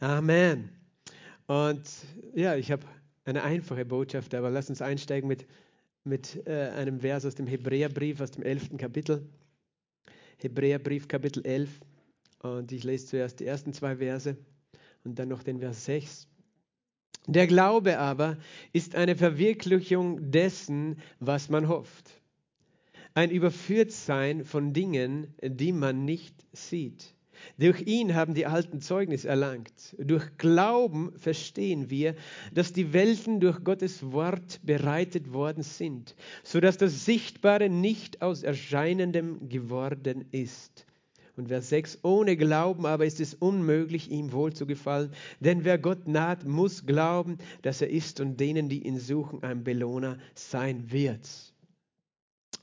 Amen. Und ja, ich habe eine einfache Botschaft, aber lass uns einsteigen mit, mit äh, einem Vers aus dem Hebräerbrief, aus dem 11. Kapitel. Hebräerbrief, Kapitel 11. Und ich lese zuerst die ersten zwei Verse und dann noch den Vers 6. Der Glaube aber ist eine Verwirklichung dessen, was man hofft. Ein Überführtsein von Dingen, die man nicht sieht. Durch ihn haben die Alten Zeugnis erlangt. Durch Glauben verstehen wir, dass die Welten durch Gottes Wort bereitet worden sind, so dass das Sichtbare nicht aus Erscheinendem geworden ist. Und Vers 6, ohne Glauben aber ist es unmöglich, ihm wohl zu gefallen, denn wer Gott naht, muss glauben, dass er ist und denen, die ihn suchen, ein Belohner sein wird.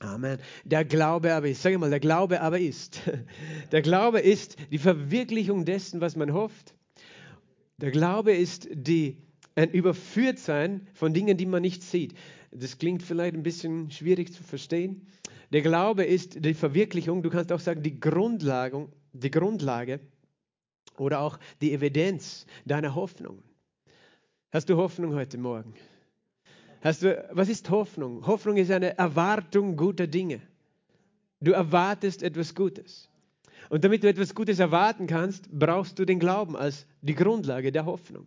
Amen. Der Glaube aber ist, sage mal, der Glaube aber ist. Der Glaube ist die Verwirklichung dessen, was man hofft. Der Glaube ist die, ein Überführtsein von Dingen, die man nicht sieht. Das klingt vielleicht ein bisschen schwierig zu verstehen. Der Glaube ist die Verwirklichung, du kannst auch sagen, die Grundlage, die Grundlage oder auch die Evidenz deiner Hoffnung. Hast du Hoffnung heute Morgen? Hast du, was ist Hoffnung? Hoffnung ist eine Erwartung guter Dinge. Du erwartest etwas Gutes. Und damit du etwas Gutes erwarten kannst, brauchst du den Glauben als die Grundlage der Hoffnung.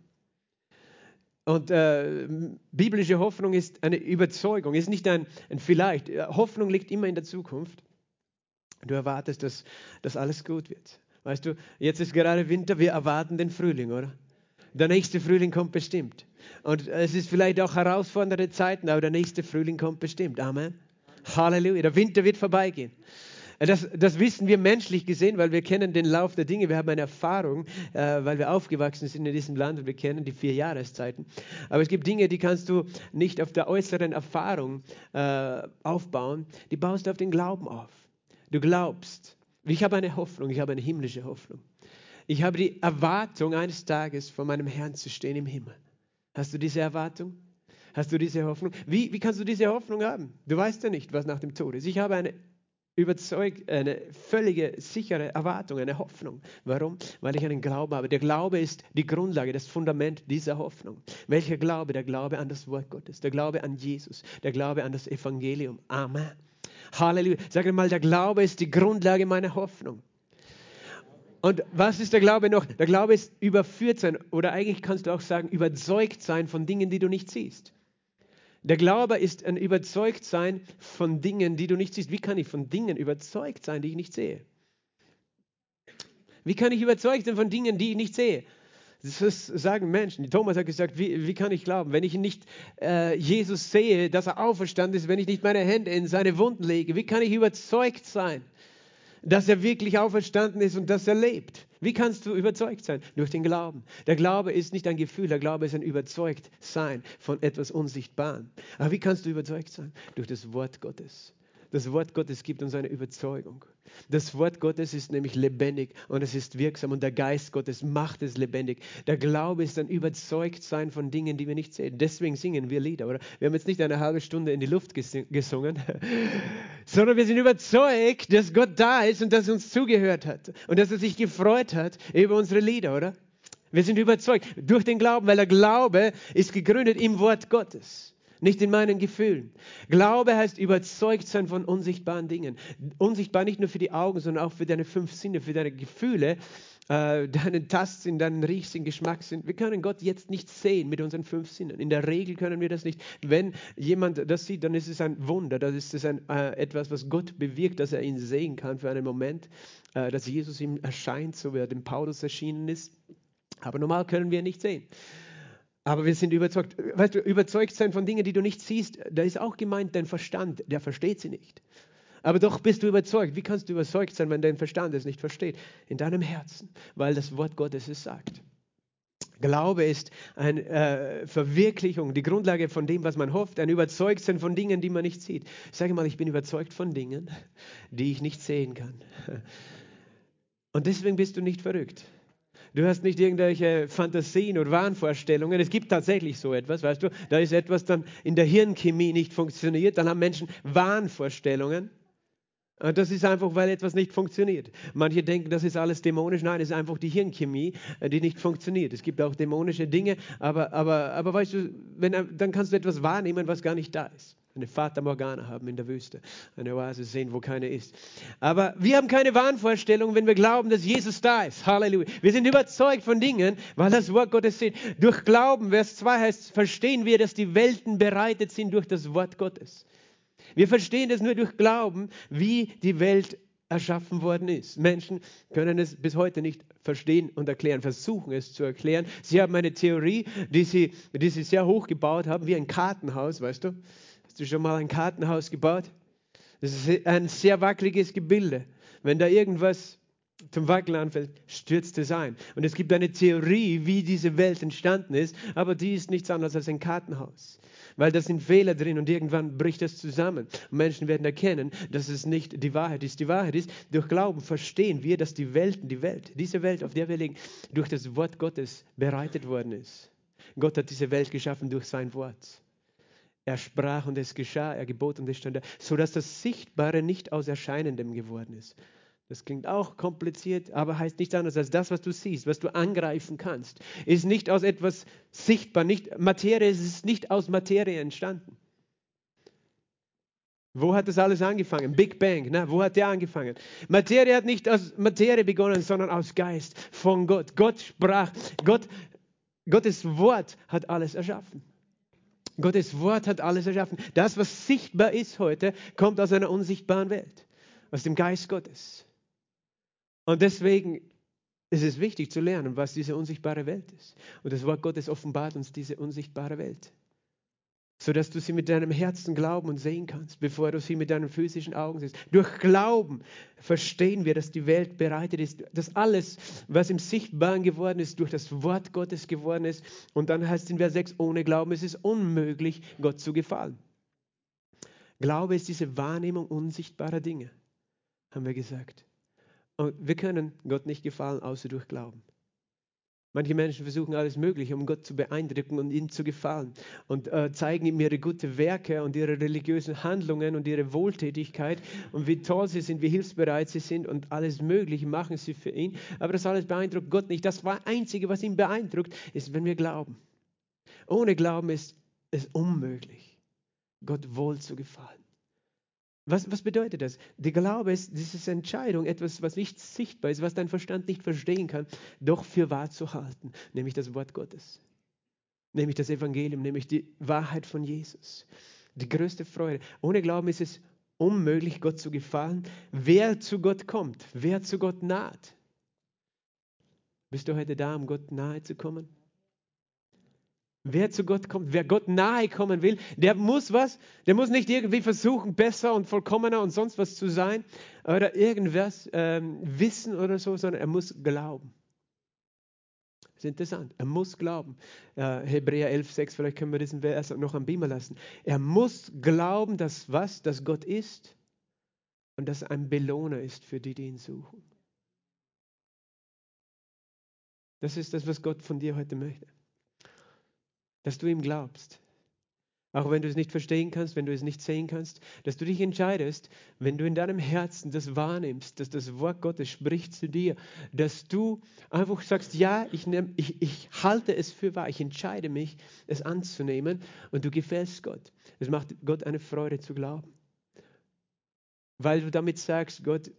Und äh, biblische Hoffnung ist eine Überzeugung, ist nicht ein, ein Vielleicht. Hoffnung liegt immer in der Zukunft. Du erwartest, dass, dass alles gut wird. Weißt du, jetzt ist gerade Winter, wir erwarten den Frühling, oder? Der nächste Frühling kommt bestimmt. Und es ist vielleicht auch herausfordernde Zeiten, aber der nächste Frühling kommt bestimmt. Amen. Halleluja. Der Winter wird vorbeigehen. Das, das, wissen wir menschlich gesehen, weil wir kennen den Lauf der Dinge. Wir haben eine Erfahrung, äh, weil wir aufgewachsen sind in diesem Land und wir kennen die vier Jahreszeiten. Aber es gibt Dinge, die kannst du nicht auf der äußeren Erfahrung äh, aufbauen. Die baust du auf den Glauben auf. Du glaubst. Ich habe eine Hoffnung, ich habe eine himmlische Hoffnung. Ich habe die Erwartung, eines Tages vor meinem Herrn zu stehen im Himmel. Hast du diese Erwartung? Hast du diese Hoffnung? Wie, wie kannst du diese Hoffnung haben? Du weißt ja nicht, was nach dem Tod ist. Ich habe eine überzeugt, eine völlige sichere Erwartung, eine Hoffnung. Warum? Weil ich einen Glauben habe. Der Glaube ist die Grundlage, das Fundament dieser Hoffnung. Welcher Glaube? Der Glaube an das Wort Gottes, der Glaube an Jesus, der Glaube an das Evangelium. Amen. Halleluja. Sag mal, der Glaube ist die Grundlage meiner Hoffnung. Und was ist der Glaube noch? Der Glaube ist überführt sein oder eigentlich kannst du auch sagen, überzeugt sein von Dingen, die du nicht siehst. Der Glaube ist ein Überzeugtsein von Dingen, die du nicht siehst. Wie kann ich von Dingen überzeugt sein, die ich nicht sehe? Wie kann ich überzeugt sein von Dingen, die ich nicht sehe? Das sagen Menschen. Thomas hat gesagt, wie, wie kann ich glauben, wenn ich nicht äh, Jesus sehe, dass er auferstanden ist, wenn ich nicht meine Hände in seine Wunden lege? Wie kann ich überzeugt sein? Dass er wirklich auferstanden ist und dass er lebt. Wie kannst du überzeugt sein? Durch den Glauben. Der Glaube ist nicht ein Gefühl, der Glaube ist ein Überzeugtsein von etwas Unsichtbarem. Aber wie kannst du überzeugt sein? Durch das Wort Gottes. Das Wort Gottes gibt uns eine Überzeugung. Das Wort Gottes ist nämlich lebendig und es ist wirksam und der Geist Gottes macht es lebendig. Der Glaube ist ein Überzeugtsein von Dingen, die wir nicht sehen. Deswegen singen wir Lieder, oder? Wir haben jetzt nicht eine halbe Stunde in die Luft gesungen, sondern wir sind überzeugt, dass Gott da ist und dass er uns zugehört hat und dass er sich gefreut hat über unsere Lieder, oder? Wir sind überzeugt durch den Glauben, weil der Glaube ist gegründet im Wort Gottes nicht in meinen Gefühlen. Glaube heißt überzeugt sein von unsichtbaren Dingen. Unsichtbar nicht nur für die Augen, sondern auch für deine fünf Sinne, für deine Gefühle, äh, deinen Tastsinn, deinen Riechsinn, Geschmackssinn. Wir können Gott jetzt nicht sehen mit unseren fünf Sinnen. In der Regel können wir das nicht. Wenn jemand das sieht, dann ist es ein Wunder. Das ist es ein, äh, etwas, was Gott bewirkt, dass er ihn sehen kann für einen Moment, äh, dass Jesus ihm erscheint, so wie er dem Paulus erschienen ist. Aber normal können wir nicht sehen. Aber wir sind überzeugt. Weißt du, überzeugt sein von Dingen, die du nicht siehst, da ist auch gemeint dein Verstand, der versteht sie nicht. Aber doch bist du überzeugt. Wie kannst du überzeugt sein, wenn dein Verstand es nicht versteht? In deinem Herzen, weil das Wort Gottes es sagt. Glaube ist eine äh, Verwirklichung, die Grundlage von dem, was man hofft, ein Überzeugtsein von Dingen, die man nicht sieht. Ich sage mal, ich bin überzeugt von Dingen, die ich nicht sehen kann. Und deswegen bist du nicht verrückt. Du hast nicht irgendwelche Fantasien oder Wahnvorstellungen. Es gibt tatsächlich so etwas, weißt du? Da ist etwas dann in der Hirnchemie nicht funktioniert. Dann haben Menschen Wahnvorstellungen. Das ist einfach, weil etwas nicht funktioniert. Manche denken, das ist alles dämonisch. Nein, es ist einfach die Hirnchemie, äh, die nicht funktioniert. Es gibt auch dämonische Dinge, aber, aber, aber weißt du, wenn, dann kannst du etwas wahrnehmen, was gar nicht da ist. Eine Fata Morgana haben in der Wüste, eine Oase sehen, wo keine ist. Aber wir haben keine Wahnvorstellung, wenn wir glauben, dass Jesus da ist. Halleluja. Wir sind überzeugt von Dingen, weil das Wort Gottes steht. Durch Glauben, Vers 2 heißt, verstehen wir, dass die Welten bereitet sind durch das Wort Gottes. Wir verstehen es nur durch Glauben, wie die Welt erschaffen worden ist. Menschen können es bis heute nicht verstehen und erklären, versuchen es zu erklären. Sie haben eine Theorie, die sie, die sie sehr hoch gebaut haben, wie ein Kartenhaus, weißt du? Hast du schon mal ein Kartenhaus gebaut? Das ist ein sehr wackeliges Gebilde. Wenn da irgendwas zum Wackeln anfällt, stürzt es ein. Und es gibt eine Theorie, wie diese Welt entstanden ist, aber die ist nichts anderes als ein Kartenhaus weil da sind Fehler drin und irgendwann bricht es zusammen. Und Menschen werden erkennen, dass es nicht die Wahrheit ist. Die Wahrheit ist, durch Glauben verstehen wir, dass die Welten, die Welt, diese Welt, auf der wir leben, durch das Wort Gottes bereitet worden ist. Gott hat diese Welt geschaffen durch sein Wort. Er sprach und es geschah, er gebot und es stand da, sodass das Sichtbare nicht aus Erscheinendem geworden ist. Das klingt auch kompliziert, aber heißt nichts anderes als das, was du siehst, was du angreifen kannst, ist nicht aus etwas sichtbar, nicht Materie, es ist nicht aus Materie entstanden. Wo hat das alles angefangen? Big Bang, ne? wo hat der angefangen? Materie hat nicht aus Materie begonnen, sondern aus Geist von Gott. Gott sprach, Gott, Gottes Wort hat alles erschaffen. Gottes Wort hat alles erschaffen. Das, was sichtbar ist heute, kommt aus einer unsichtbaren Welt, aus dem Geist Gottes. Und deswegen ist es wichtig zu lernen, was diese unsichtbare Welt ist. Und das Wort Gottes offenbart uns diese unsichtbare Welt, sodass du sie mit deinem Herzen glauben und sehen kannst, bevor du sie mit deinen physischen Augen siehst. Durch Glauben verstehen wir, dass die Welt bereitet ist, dass alles, was im Sichtbaren geworden ist, durch das Wort Gottes geworden ist. Und dann heißt es in Vers 6, ohne Glauben ist es unmöglich, Gott zu gefallen. Glaube ist diese Wahrnehmung unsichtbarer Dinge, haben wir gesagt. Und wir können Gott nicht gefallen, außer durch Glauben. Manche Menschen versuchen alles Mögliche, um Gott zu beeindrucken und ihm zu gefallen und äh, zeigen ihm ihre guten Werke und ihre religiösen Handlungen und ihre Wohltätigkeit und wie toll sie sind, wie hilfsbereit sie sind und alles Mögliche machen sie für ihn. Aber das alles beeindruckt Gott nicht. Das Einzige, was ihn beeindruckt, ist, wenn wir glauben. Ohne Glauben ist es unmöglich, Gott wohl zu gefallen. Was, was bedeutet das? Der Glaube ist diese Entscheidung, etwas, was nicht sichtbar ist, was dein Verstand nicht verstehen kann, doch für wahr zu halten, nämlich das Wort Gottes, nämlich das Evangelium, nämlich die Wahrheit von Jesus. Die größte Freude. Ohne Glauben ist es unmöglich, Gott zu gefallen. Wer zu Gott kommt, wer zu Gott naht. Bist du heute da, um Gott nahe zu kommen? Wer zu Gott kommt, wer Gott nahe kommen will, der muss was, der muss nicht irgendwie versuchen, besser und vollkommener und sonst was zu sein oder irgendwas ähm, wissen oder so, sondern er muss glauben. Das ist interessant. Er muss glauben. Äh, Hebräer 11, 6, vielleicht können wir diesen Vers noch am Beamer lassen. Er muss glauben, dass was, dass Gott ist und dass ein Belohner ist für die, die ihn suchen. Das ist das, was Gott von dir heute möchte dass du ihm glaubst. Auch wenn du es nicht verstehen kannst, wenn du es nicht sehen kannst, dass du dich entscheidest, wenn du in deinem Herzen das wahrnimmst, dass das Wort Gottes spricht zu dir, dass du einfach sagst, ja, ich, nehm, ich, ich halte es für wahr, ich entscheide mich, es anzunehmen und du gefällst Gott. Es macht Gott eine Freude zu glauben. Weil du damit sagst, Gott,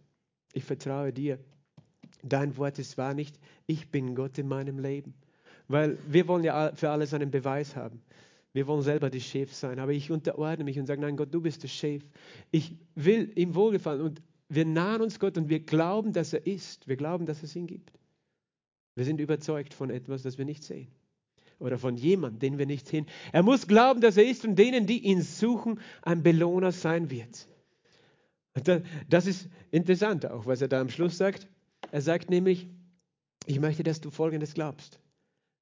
ich vertraue dir. Dein Wort ist wahr nicht, ich bin Gott in meinem Leben. Weil wir wollen ja für alles einen Beweis haben. Wir wollen selber die Chef sein. Aber ich unterordne mich und sage, nein, Gott, du bist der Chef. Ich will ihm wohlgefallen. Und wir nahen uns Gott und wir glauben, dass er ist. Wir glauben, dass es ihn gibt. Wir sind überzeugt von etwas, das wir nicht sehen. Oder von jemandem, den wir nicht sehen. Er muss glauben, dass er ist und denen, die ihn suchen, ein Belohner sein wird. Das ist interessant auch, was er da am Schluss sagt. Er sagt nämlich, ich möchte, dass du Folgendes glaubst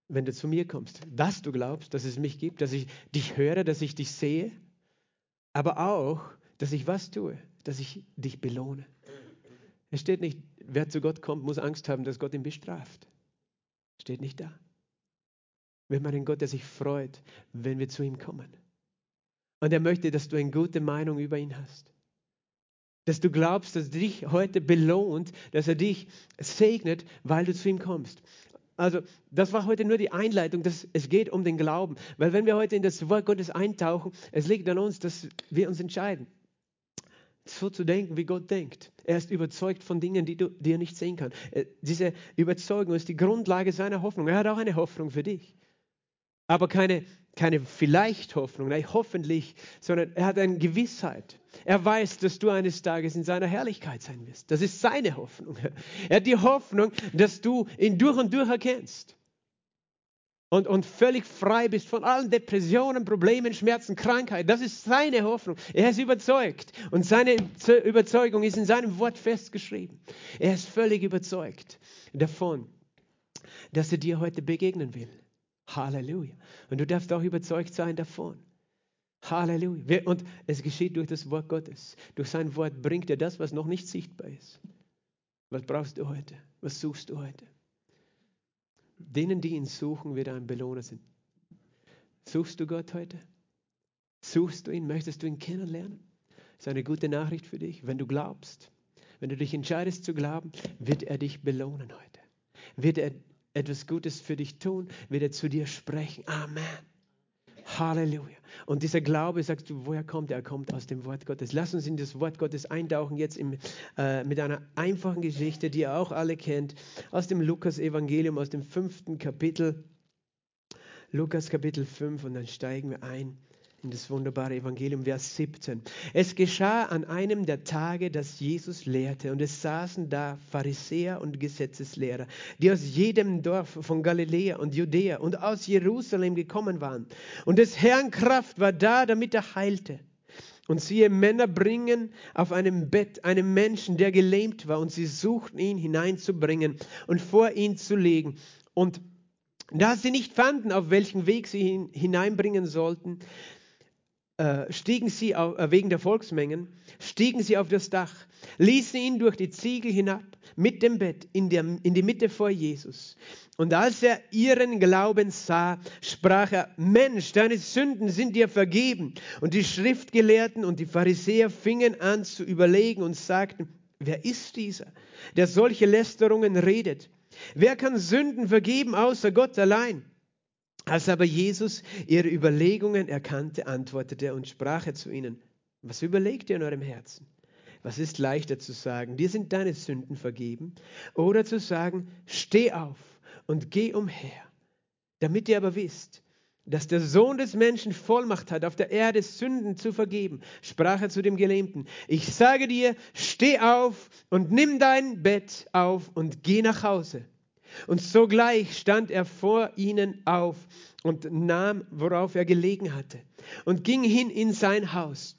wenn du zu mir kommst, dass du glaubst, dass es mich gibt, dass ich dich höre, dass ich dich sehe, aber auch, dass ich was tue, dass ich dich belohne. Es steht nicht, wer zu Gott kommt, muss Angst haben, dass Gott ihn bestraft. Steht nicht da. Wir haben einen Gott, der sich freut, wenn wir zu ihm kommen. Und er möchte, dass du eine gute Meinung über ihn hast. dass du glaubst, dass er dich heute belohnt, dass er dich segnet, weil du zu ihm kommst. Also, das war heute nur die Einleitung, dass es geht um den Glauben. Weil wenn wir heute in das Wort Gottes eintauchen, es liegt an uns, dass wir uns entscheiden, so zu denken, wie Gott denkt. Er ist überzeugt von Dingen, die, du, die er nicht sehen kann. Äh, diese Überzeugung ist die Grundlage seiner Hoffnung. Er hat auch eine Hoffnung für dich. Aber keine keine vielleicht Hoffnung, nein, hoffentlich, sondern er hat eine Gewissheit. Er weiß, dass du eines Tages in seiner Herrlichkeit sein wirst. Das ist seine Hoffnung. Er hat die Hoffnung, dass du ihn durch und durch erkennst. Und, und völlig frei bist von allen Depressionen, Problemen, Schmerzen, Krankheit. Das ist seine Hoffnung. Er ist überzeugt. Und seine Überzeugung ist in seinem Wort festgeschrieben. Er ist völlig überzeugt davon, dass er dir heute begegnen will. Halleluja. Und du darfst auch überzeugt sein davon. Halleluja. Und es geschieht durch das Wort Gottes. Durch sein Wort bringt er das, was noch nicht sichtbar ist. Was brauchst du heute? Was suchst du heute? Denen, die ihn suchen, wird er ein Belohner sein. Suchst du Gott heute? Suchst du ihn? Möchtest du ihn kennenlernen? Das ist eine gute Nachricht für dich. Wenn du glaubst, wenn du dich entscheidest zu glauben, wird er dich belohnen heute. Wird er etwas Gutes für dich tun, wird er zu dir sprechen. Amen. Halleluja. Und dieser Glaube, sagst du, woher kommt er? Er kommt aus dem Wort Gottes. Lass uns in das Wort Gottes eintauchen, jetzt im, äh, mit einer einfachen Geschichte, die ihr auch alle kennt, aus dem Lukas-Evangelium, aus dem fünften Kapitel. Lukas Kapitel 5 und dann steigen wir ein in das wunderbare Evangelium, Vers 17. Es geschah an einem der Tage, dass Jesus lehrte, und es saßen da Pharisäer und Gesetzeslehrer, die aus jedem Dorf von Galiläa und Judäa und aus Jerusalem gekommen waren. Und des Herrn Kraft war da, damit er heilte. Und siehe, Männer bringen auf einem Bett einen Menschen, der gelähmt war, und sie suchten ihn hineinzubringen und vor ihn zu legen. Und da sie nicht fanden, auf welchen Weg sie ihn hineinbringen sollten, stiegen sie auf, äh, wegen der Volksmengen, stiegen sie auf das Dach, ließen ihn durch die Ziegel hinab mit dem Bett in, der, in die Mitte vor Jesus. Und als er ihren Glauben sah, sprach er, Mensch, deine Sünden sind dir vergeben. Und die Schriftgelehrten und die Pharisäer fingen an zu überlegen und sagten, wer ist dieser, der solche Lästerungen redet? Wer kann Sünden vergeben außer Gott allein? Als aber Jesus ihre Überlegungen erkannte, antwortete er und sprach er zu ihnen, was überlegt ihr in eurem Herzen? Was ist leichter zu sagen, dir sind deine Sünden vergeben, oder zu sagen, steh auf und geh umher, damit ihr aber wisst, dass der Sohn des Menschen Vollmacht hat, auf der Erde Sünden zu vergeben, sprach er zu dem Gelähmten, ich sage dir, steh auf und nimm dein Bett auf und geh nach Hause. Und sogleich stand er vor ihnen auf und nahm, worauf er gelegen hatte, und ging hin in sein Haus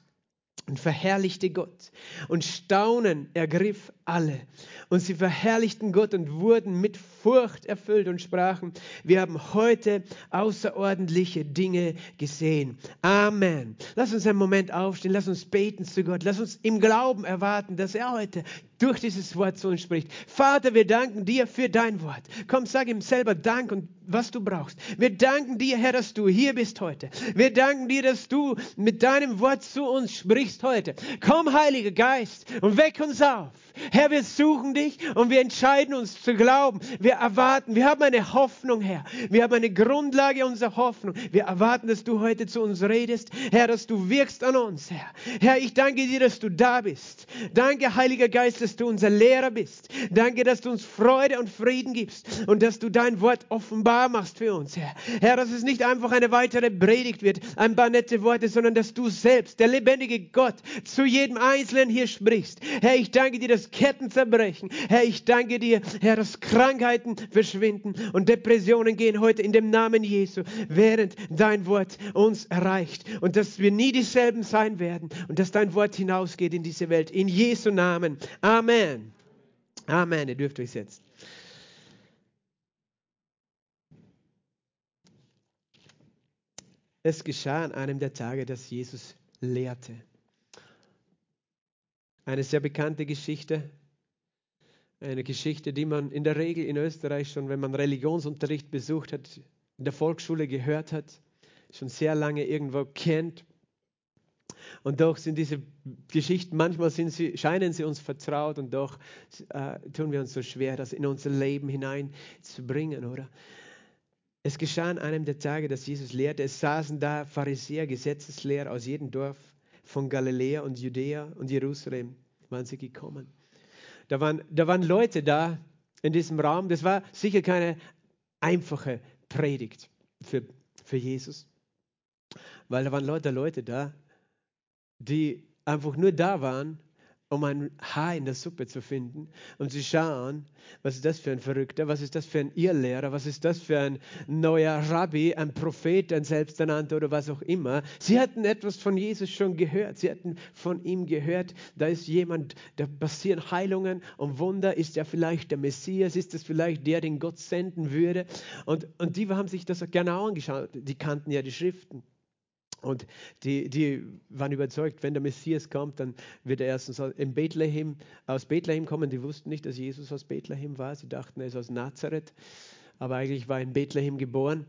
und verherrlichte Gott. Und Staunen ergriff alle. Und sie verherrlichten Gott und wurden mit Furcht erfüllt und sprachen, wir haben heute außerordentliche Dinge gesehen. Amen. Lass uns einen Moment aufstehen, lass uns beten zu Gott, lass uns im Glauben erwarten, dass er heute durch dieses Wort zu uns spricht. Vater, wir danken dir für dein Wort. Komm, sag ihm selber Dank und was du brauchst. Wir danken dir, Herr, dass du hier bist heute. Wir danken dir, dass du mit deinem Wort zu uns sprichst heute. Komm, Heiliger Geist, und weck uns auf. Herr, wir suchen dich und wir entscheiden uns zu glauben. Wir erwarten, wir haben eine Hoffnung, Herr. Wir haben eine Grundlage unserer Hoffnung. Wir erwarten, dass du heute zu uns redest. Herr, dass du wirkst an uns, Herr. Herr, ich danke dir, dass du da bist. Danke, Heiliger Geist, dass du unser Lehrer bist. Danke, dass du uns Freude und Frieden gibst und dass du dein Wort offenbar machst für uns, Herr. Herr, dass es nicht einfach eine weitere Predigt wird, ein paar nette Worte, sondern dass du selbst, der lebendige Gott, zu jedem Einzelnen hier sprichst. Herr, ich danke dir, dass Ketten zerbrechen. Herr, ich danke dir, Herr, dass Krankheiten verschwinden und Depressionen gehen heute in dem Namen Jesu, während dein Wort uns erreicht und dass wir nie dieselben sein werden und dass dein Wort hinausgeht in diese Welt. In Jesu Namen. Amen. Amen. Amen. Ihr dürft euch setzen. Es geschah an einem der Tage, dass Jesus lehrte. Eine sehr bekannte Geschichte. Eine Geschichte, die man in der Regel in Österreich schon, wenn man Religionsunterricht besucht hat, in der Volksschule gehört hat, schon sehr lange irgendwo kennt. Und doch sind diese Geschichten, manchmal sie, scheinen sie uns vertraut und doch äh, tun wir uns so schwer, das in unser Leben hineinzubringen, oder? Es geschah an einem der Tage, dass Jesus lehrte. Es saßen da Pharisäer, Gesetzeslehrer aus jedem Dorf von Galiläa und Judäa und Jerusalem waren sie gekommen. Da waren, da waren Leute da in diesem Raum. Das war sicher keine einfache Predigt für, für Jesus, weil da waren Leute, Leute da, die einfach nur da waren, um ein Haar in der Suppe zu finden und zu schauen, was ist das für ein Verrückter, was ist das für ein Irrlehrer, was ist das für ein neuer Rabbi, ein Prophet, ein Selbsternannter oder was auch immer. Sie hatten etwas von Jesus schon gehört, sie hatten von ihm gehört, da ist jemand, da passieren Heilungen und Wunder, ist er vielleicht der Messias, ist es vielleicht der, den Gott senden würde? Und, und die haben sich das gerne angeschaut, die kannten ja die Schriften. Und die, die waren überzeugt, wenn der Messias kommt, dann wird er erstens in Bethlehem, aus Bethlehem kommen. Die wussten nicht, dass Jesus aus Bethlehem war. Sie dachten, er ist aus Nazareth. Aber eigentlich war er in Bethlehem geboren.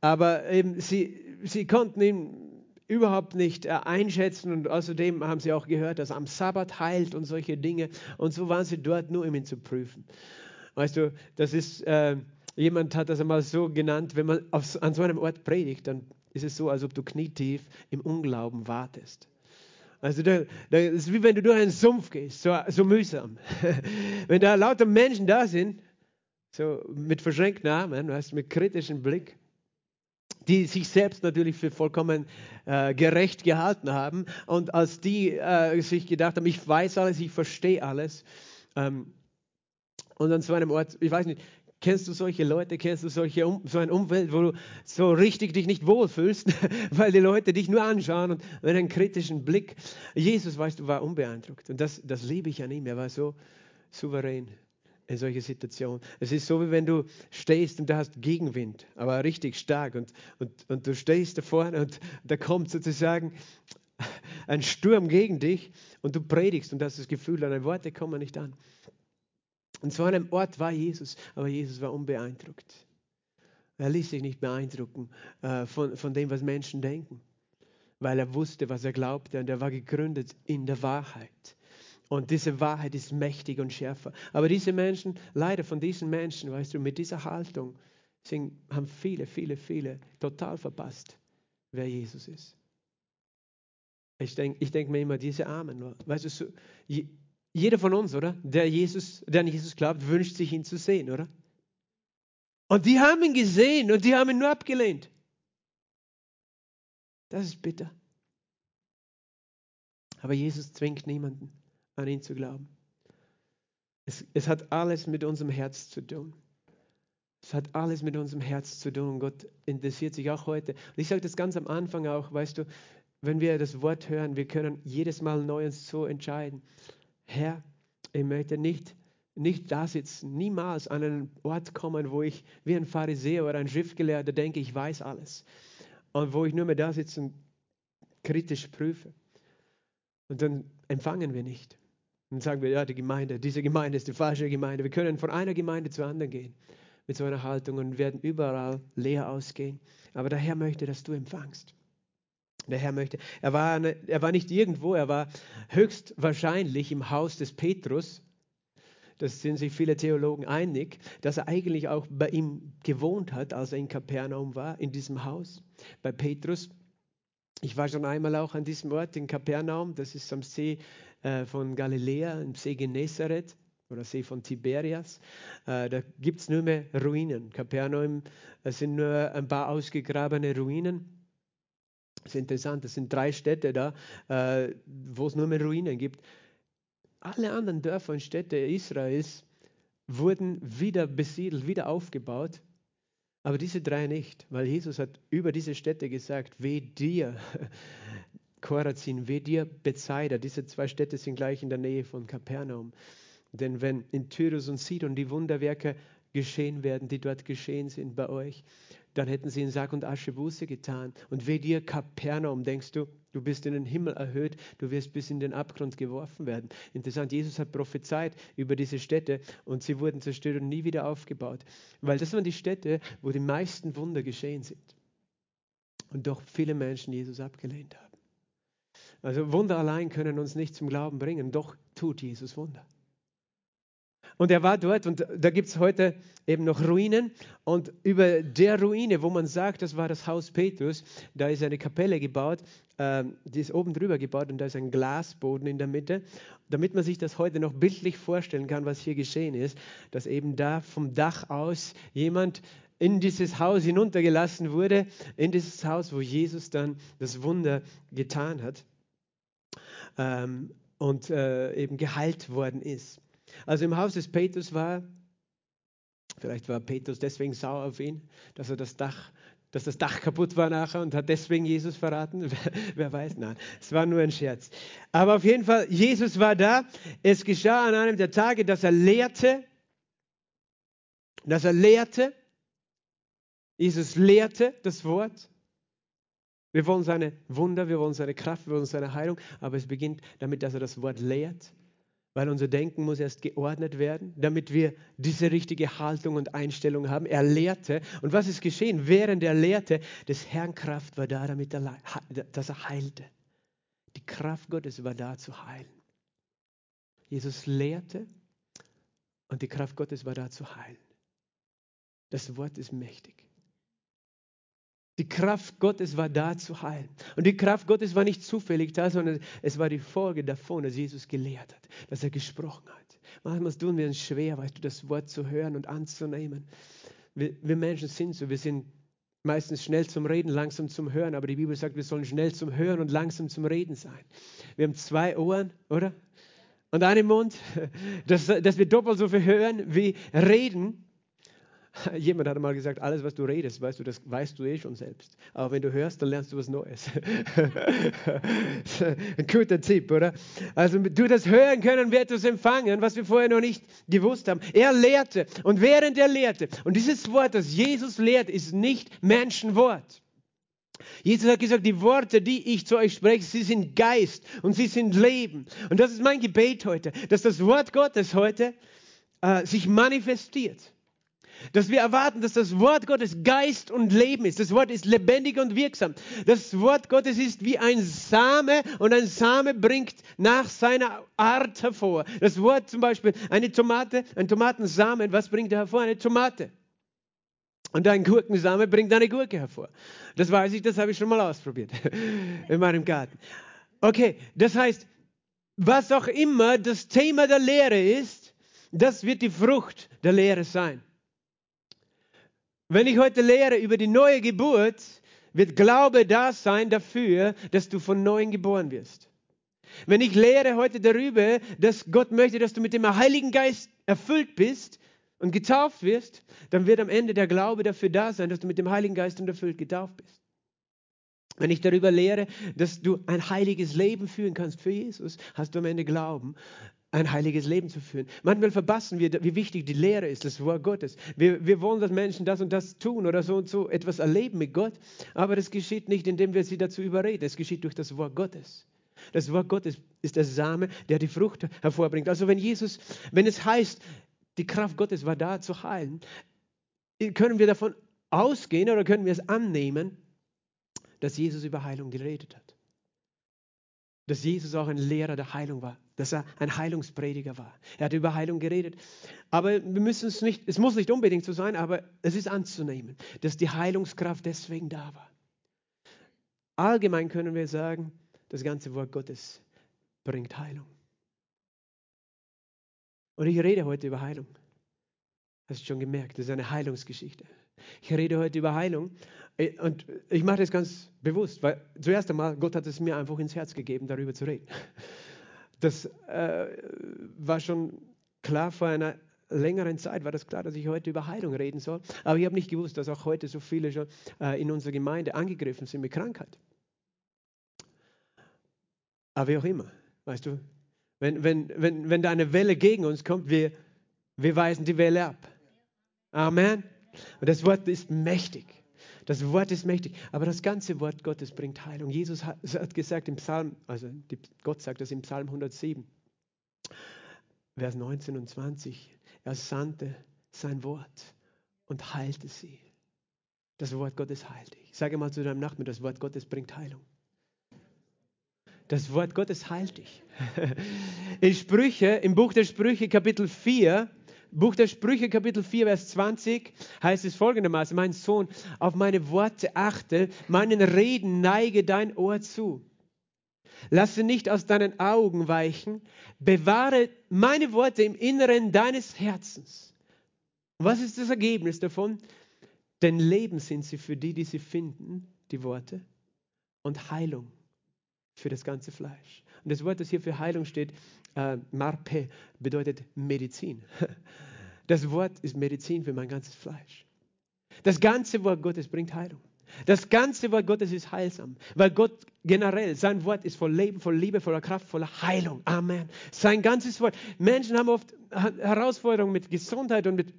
Aber eben, sie, sie konnten ihn überhaupt nicht äh, einschätzen und außerdem haben sie auch gehört, dass er am Sabbat heilt und solche Dinge. Und so waren sie dort nur, um ihn zu prüfen. Weißt du, das ist, äh, jemand hat das einmal so genannt, wenn man auf, an so einem Ort predigt, dann ist es so, als ob du knietief im Unglauben wartest. Also das ist wie wenn du durch einen Sumpf gehst, so, so mühsam. wenn da lauter Menschen da sind, so mit verschränkten Armen, weißt, mit kritischem Blick, die sich selbst natürlich für vollkommen äh, gerecht gehalten haben und als die äh, sich gedacht haben, ich weiß alles, ich verstehe alles. Ähm, und an so einem Ort, ich weiß nicht, Kennst du solche Leute, kennst du solche, so ein Umfeld, wo du so richtig dich nicht wohlfühlst, weil die Leute dich nur anschauen und mit einem kritischen Blick. Jesus, weißt du, war unbeeindruckt. Und das, das liebe ich an ihm. Er war so souverän in solche Situationen. Es ist so, wie wenn du stehst und du hast Gegenwind, aber richtig stark. Und, und, und du stehst da vorne und da kommt sozusagen ein Sturm gegen dich und du predigst und hast das Gefühl, deine Worte kommen nicht an. Und so einem Ort war Jesus, aber Jesus war unbeeindruckt. Er ließ sich nicht beeindrucken äh, von, von dem, was Menschen denken, weil er wusste, was er glaubte und er war gegründet in der Wahrheit. Und diese Wahrheit ist mächtig und schärfer. Aber diese Menschen, leider von diesen Menschen, weißt du, mit dieser Haltung sind, haben viele, viele, viele total verpasst, wer Jesus ist. Ich denke ich denk mir immer, diese Armen, weißt du, so, jeder von uns, oder? Der, Jesus, der an Jesus glaubt, wünscht sich ihn zu sehen, oder? Und die haben ihn gesehen und die haben ihn nur abgelehnt. Das ist bitter. Aber Jesus zwingt niemanden, an ihn zu glauben. Es, es hat alles mit unserem Herz zu tun. Es hat alles mit unserem Herz zu tun. Gott interessiert sich auch heute. Und ich sage das ganz am Anfang auch, weißt du, wenn wir das Wort hören, wir können jedes Mal neu uns so entscheiden. Herr, ich möchte nicht, nicht da sitzen, niemals an einen Ort kommen, wo ich wie ein Pharisäer oder ein Schriftgelehrter denke, ich weiß alles. Und wo ich nur mehr da sitze und kritisch prüfe. Und dann empfangen wir nicht. Dann sagen wir, ja, die Gemeinde, diese Gemeinde ist die falsche Gemeinde. Wir können von einer Gemeinde zur anderen gehen mit so einer Haltung und werden überall leer ausgehen. Aber der Herr möchte, dass du empfangst. Der Herr möchte. Er war, er war nicht irgendwo, er war höchstwahrscheinlich im Haus des Petrus. Das sind sich viele Theologen einig, dass er eigentlich auch bei ihm gewohnt hat, als er in Kapernaum war, in diesem Haus, bei Petrus. Ich war schon einmal auch an diesem Ort in Kapernaum, das ist am See äh, von Galiläa, im See Genezareth oder See von Tiberias. Äh, da gibt es nur mehr Ruinen. Kapernaum äh, sind nur ein paar ausgegrabene Ruinen. Das ist interessant, es sind drei Städte da, äh, wo es nur mehr Ruinen gibt. Alle anderen Dörfer und Städte Israels wurden wieder besiedelt, wieder aufgebaut. Aber diese drei nicht, weil Jesus hat über diese Städte gesagt, weh dir, Korazin, weh dir, Bethsaida. Diese zwei Städte sind gleich in der Nähe von Kapernaum. Denn wenn in Tyrus und Sidon die Wunderwerke geschehen werden, die dort geschehen sind bei euch, dann hätten sie in Sack und Asche Buße getan. Und weh dir, Kapernaum, denkst du, du bist in den Himmel erhöht, du wirst bis in den Abgrund geworfen werden. Interessant, Jesus hat prophezeit über diese Städte und sie wurden zerstört und nie wieder aufgebaut. Weil das waren die Städte, wo die meisten Wunder geschehen sind. Und doch viele Menschen Jesus abgelehnt haben. Also Wunder allein können uns nicht zum Glauben bringen, doch tut Jesus Wunder. Und er war dort und da gibt es heute eben noch Ruinen. Und über der Ruine, wo man sagt, das war das Haus Petrus, da ist eine Kapelle gebaut, äh, die ist oben drüber gebaut und da ist ein Glasboden in der Mitte, damit man sich das heute noch bildlich vorstellen kann, was hier geschehen ist, dass eben da vom Dach aus jemand in dieses Haus hinuntergelassen wurde, in dieses Haus, wo Jesus dann das Wunder getan hat ähm, und äh, eben geheilt worden ist. Also im Haus des Petrus war, vielleicht war Petrus deswegen sauer auf ihn, dass er das Dach, dass das Dach kaputt war nachher und hat deswegen Jesus verraten. Wer weiß, nein, es war nur ein Scherz. Aber auf jeden Fall, Jesus war da. Es geschah an einem der Tage, dass er lehrte, dass er lehrte. Jesus lehrte das Wort. Wir wollen seine Wunder, wir wollen seine Kraft, wir wollen seine Heilung, aber es beginnt damit, dass er das Wort lehrt weil unser Denken muss erst geordnet werden, damit wir diese richtige Haltung und Einstellung haben. Er lehrte. Und was ist geschehen? Während er lehrte, des Herrn Kraft war da, damit er, dass er heilte. Die Kraft Gottes war da zu heilen. Jesus lehrte und die Kraft Gottes war da zu heilen. Das Wort ist mächtig. Die Kraft Gottes war da zu heilen. Und die Kraft Gottes war nicht zufällig da, sondern es war die Folge davon, dass Jesus gelehrt hat, dass er gesprochen hat. Manchmal tun wir uns schwer, weißt du, das Wort zu hören und anzunehmen. Wir, wir Menschen sind so, wir sind meistens schnell zum Reden, langsam zum Hören, aber die Bibel sagt, wir sollen schnell zum Hören und langsam zum Reden sein. Wir haben zwei Ohren, oder? Und einen Mund, dass, dass wir doppelt so viel hören wie reden. Jemand hat mal gesagt, alles, was du redest, weißt du, das weißt du eh schon selbst. Aber wenn du hörst, dann lernst du was Neues. Ein guter Tipp, oder? Also du das hören können, wir etwas empfangen, was wir vorher noch nicht gewusst haben. Er lehrte und während er lehrte, und dieses Wort, das Jesus lehrt, ist nicht Menschenwort. Jesus hat gesagt, die Worte, die ich zu euch spreche, sie sind Geist und sie sind Leben. Und das ist mein Gebet heute, dass das Wort Gottes heute äh, sich manifestiert dass wir erwarten, dass das Wort Gottes Geist und Leben ist. Das Wort ist lebendig und wirksam. Das Wort Gottes ist wie ein Same und ein Same bringt nach seiner Art hervor. Das Wort zum Beispiel, eine Tomate, ein Tomatensamen, was bringt er hervor? Eine Tomate. Und ein Gurkensame bringt eine Gurke hervor. Das weiß ich, das habe ich schon mal ausprobiert in meinem Garten. Okay, das heißt, was auch immer das Thema der Lehre ist, das wird die Frucht der Lehre sein. Wenn ich heute lehre über die neue Geburt, wird Glaube da sein dafür, dass du von neuem geboren wirst. Wenn ich lehre heute darüber, dass Gott möchte, dass du mit dem Heiligen Geist erfüllt bist und getauft wirst, dann wird am Ende der Glaube dafür da sein, dass du mit dem Heiligen Geist und erfüllt getauft bist. Wenn ich darüber lehre, dass du ein heiliges Leben führen kannst für Jesus, hast du am Ende Glauben, ein heiliges Leben zu führen. Manchmal verpassen wir, wie wichtig die Lehre ist, das Wort Gottes. Wir, wir wollen, dass Menschen das und das tun oder so und so etwas erleben mit Gott, aber das geschieht nicht, indem wir sie dazu überreden. Es geschieht durch das Wort Gottes. Das Wort Gottes ist der Same, der die Frucht hervorbringt. Also wenn Jesus, wenn es heißt, die Kraft Gottes war da zu heilen, können wir davon ausgehen oder können wir es annehmen, dass Jesus über Heilung geredet hat dass Jesus auch ein Lehrer der Heilung war, dass er ein Heilungsprediger war. Er hat über Heilung geredet. Aber wir müssen es nicht, es muss nicht unbedingt so sein, aber es ist anzunehmen, dass die Heilungskraft deswegen da war. Allgemein können wir sagen, das ganze Wort Gottes bringt Heilung. Und ich rede heute über Heilung. Hast du schon gemerkt, das ist eine Heilungsgeschichte. Ich rede heute über Heilung und ich mache das ganz bewusst, weil zuerst einmal, Gott hat es mir einfach ins Herz gegeben, darüber zu reden. Das äh, war schon klar vor einer längeren Zeit, war das klar, dass ich heute über Heilung reden soll. Aber ich habe nicht gewusst, dass auch heute so viele schon äh, in unserer Gemeinde angegriffen sind mit Krankheit. Aber wie auch immer, weißt du, wenn, wenn, wenn, wenn da eine Welle gegen uns kommt, wir, wir weisen die Welle ab. Amen. Und das Wort ist mächtig. Das Wort ist mächtig, aber das ganze Wort Gottes bringt Heilung. Jesus hat, gesagt im Psalm, also Gott sagt das im Psalm 107, Vers 19 und 20, er sandte sein Wort und heilte sie. Das Wort Gottes heilt dich. Sage mal zu deinem Nachbarn, das Wort Gottes bringt Heilung. Das Wort Gottes heilt dich. In Sprüche, im Buch der Sprüche Kapitel 4, Buch der Sprüche Kapitel 4, Vers 20 heißt es folgendermaßen, mein Sohn, auf meine Worte achte, meinen Reden neige dein Ohr zu. Lasse nicht aus deinen Augen weichen, bewahre meine Worte im Inneren deines Herzens. Was ist das Ergebnis davon? Denn Leben sind sie für die, die sie finden, die Worte, und Heilung für das ganze Fleisch. Und das Wort, das hier für Heilung steht, äh, Marpe, bedeutet Medizin. Das Wort ist Medizin für mein ganzes Fleisch. Das ganze Wort Gottes bringt Heilung. Das ganze Wort Gottes ist heilsam, weil Gott generell, sein Wort ist voll Leben, voll Liebe, voller Kraft, voller Heilung. Amen. Sein ganzes Wort. Menschen haben oft Herausforderungen mit Gesundheit und mit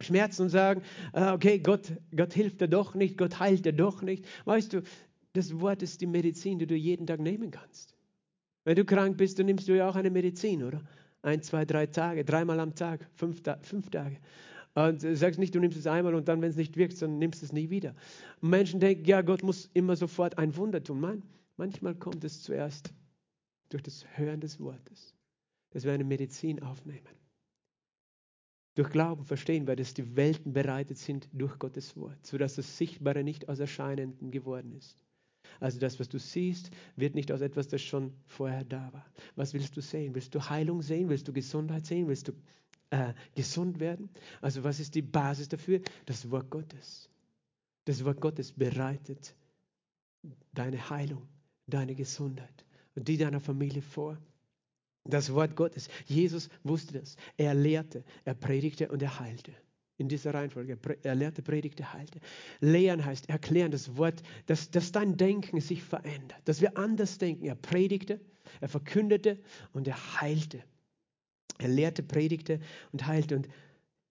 Schmerzen und sagen, ah, okay, Gott, Gott hilft dir doch nicht, Gott heilt dir doch nicht. Weißt du, das Wort ist die Medizin, die du jeden Tag nehmen kannst. Wenn du krank bist, dann nimmst du ja auch eine Medizin, oder? Ein, zwei, drei Tage, dreimal am Tag, fünf, fünf Tage. Und du sagst nicht, du nimmst es einmal und dann, wenn es nicht wirkt, dann nimmst du es nie wieder. Und Menschen denken, ja, Gott muss immer sofort ein Wunder tun. Nein, manchmal kommt es zuerst durch das Hören des Wortes, dass wir eine Medizin aufnehmen. Durch Glauben verstehen wir, dass die Welten bereitet sind durch Gottes Wort, sodass das Sichtbare nicht aus Erscheinenden geworden ist. Also das, was du siehst, wird nicht aus etwas, das schon vorher da war. Was willst du sehen? Willst du Heilung sehen? Willst du Gesundheit sehen? Willst du äh, gesund werden? Also was ist die Basis dafür? Das Wort Gottes. Das Wort Gottes bereitet deine Heilung, deine Gesundheit und die deiner Familie vor. Das Wort Gottes. Jesus wusste das. Er lehrte, er predigte und er heilte. In dieser Reihenfolge. Er lehrte, predigte, heilte. Lehren heißt erklären, das Wort, dass, dass dein Denken sich verändert, dass wir anders denken. Er predigte, er verkündete und er heilte. Er lehrte, predigte und heilte. Und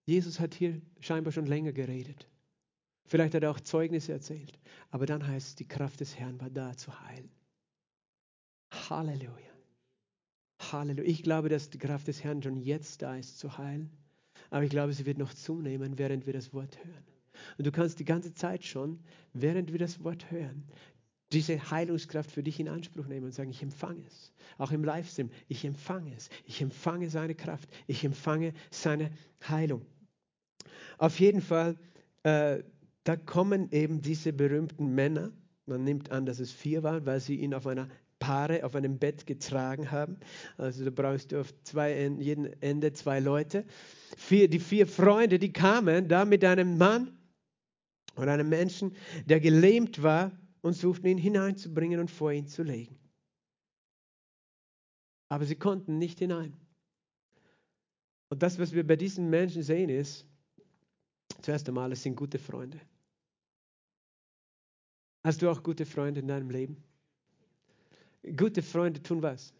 Jesus hat hier scheinbar schon länger geredet. Vielleicht hat er auch Zeugnisse erzählt. Aber dann heißt es, die Kraft des Herrn war da zu heilen. Halleluja. Halleluja. Ich glaube, dass die Kraft des Herrn schon jetzt da ist zu heilen. Aber ich glaube, sie wird noch zunehmen, während wir das Wort hören. Und du kannst die ganze Zeit schon, während wir das Wort hören, diese Heilungskraft für dich in Anspruch nehmen und sagen, ich empfange es. Auch im Livestream, ich empfange es. Ich empfange seine Kraft. Ich empfange seine Heilung. Auf jeden Fall, äh, da kommen eben diese berühmten Männer. Man nimmt an, dass es vier waren, weil sie ihn auf einer Paare auf einem Bett getragen haben. Also da brauchst du auf zwei, jedem Ende zwei Leute. Vier, die vier Freunde, die kamen da mit einem Mann und einem Menschen, der gelähmt war und suchten ihn hineinzubringen und vor ihn zu legen. Aber sie konnten nicht hinein. Und das, was wir bei diesen Menschen sehen, ist, zuerst einmal, es sind gute Freunde. Hast du auch gute Freunde in deinem Leben? Gute Freunde tun was?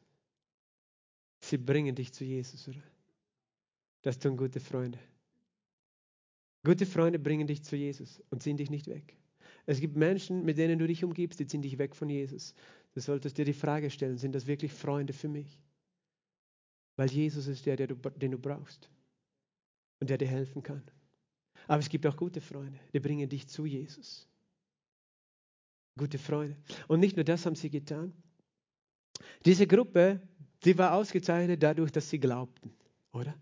Sie bringen dich zu Jesus, oder? Das tun gute Freunde. Gute Freunde bringen dich zu Jesus und ziehen dich nicht weg. Es gibt Menschen, mit denen du dich umgibst, die ziehen dich weg von Jesus. Du solltest dir die Frage stellen, sind das wirklich Freunde für mich? Weil Jesus ist der, der du, den du brauchst und der dir helfen kann. Aber es gibt auch gute Freunde, die bringen dich zu Jesus. Gute Freunde. Und nicht nur das haben sie getan, diese Gruppe, die war ausgezeichnet dadurch, dass sie glaubten, oder?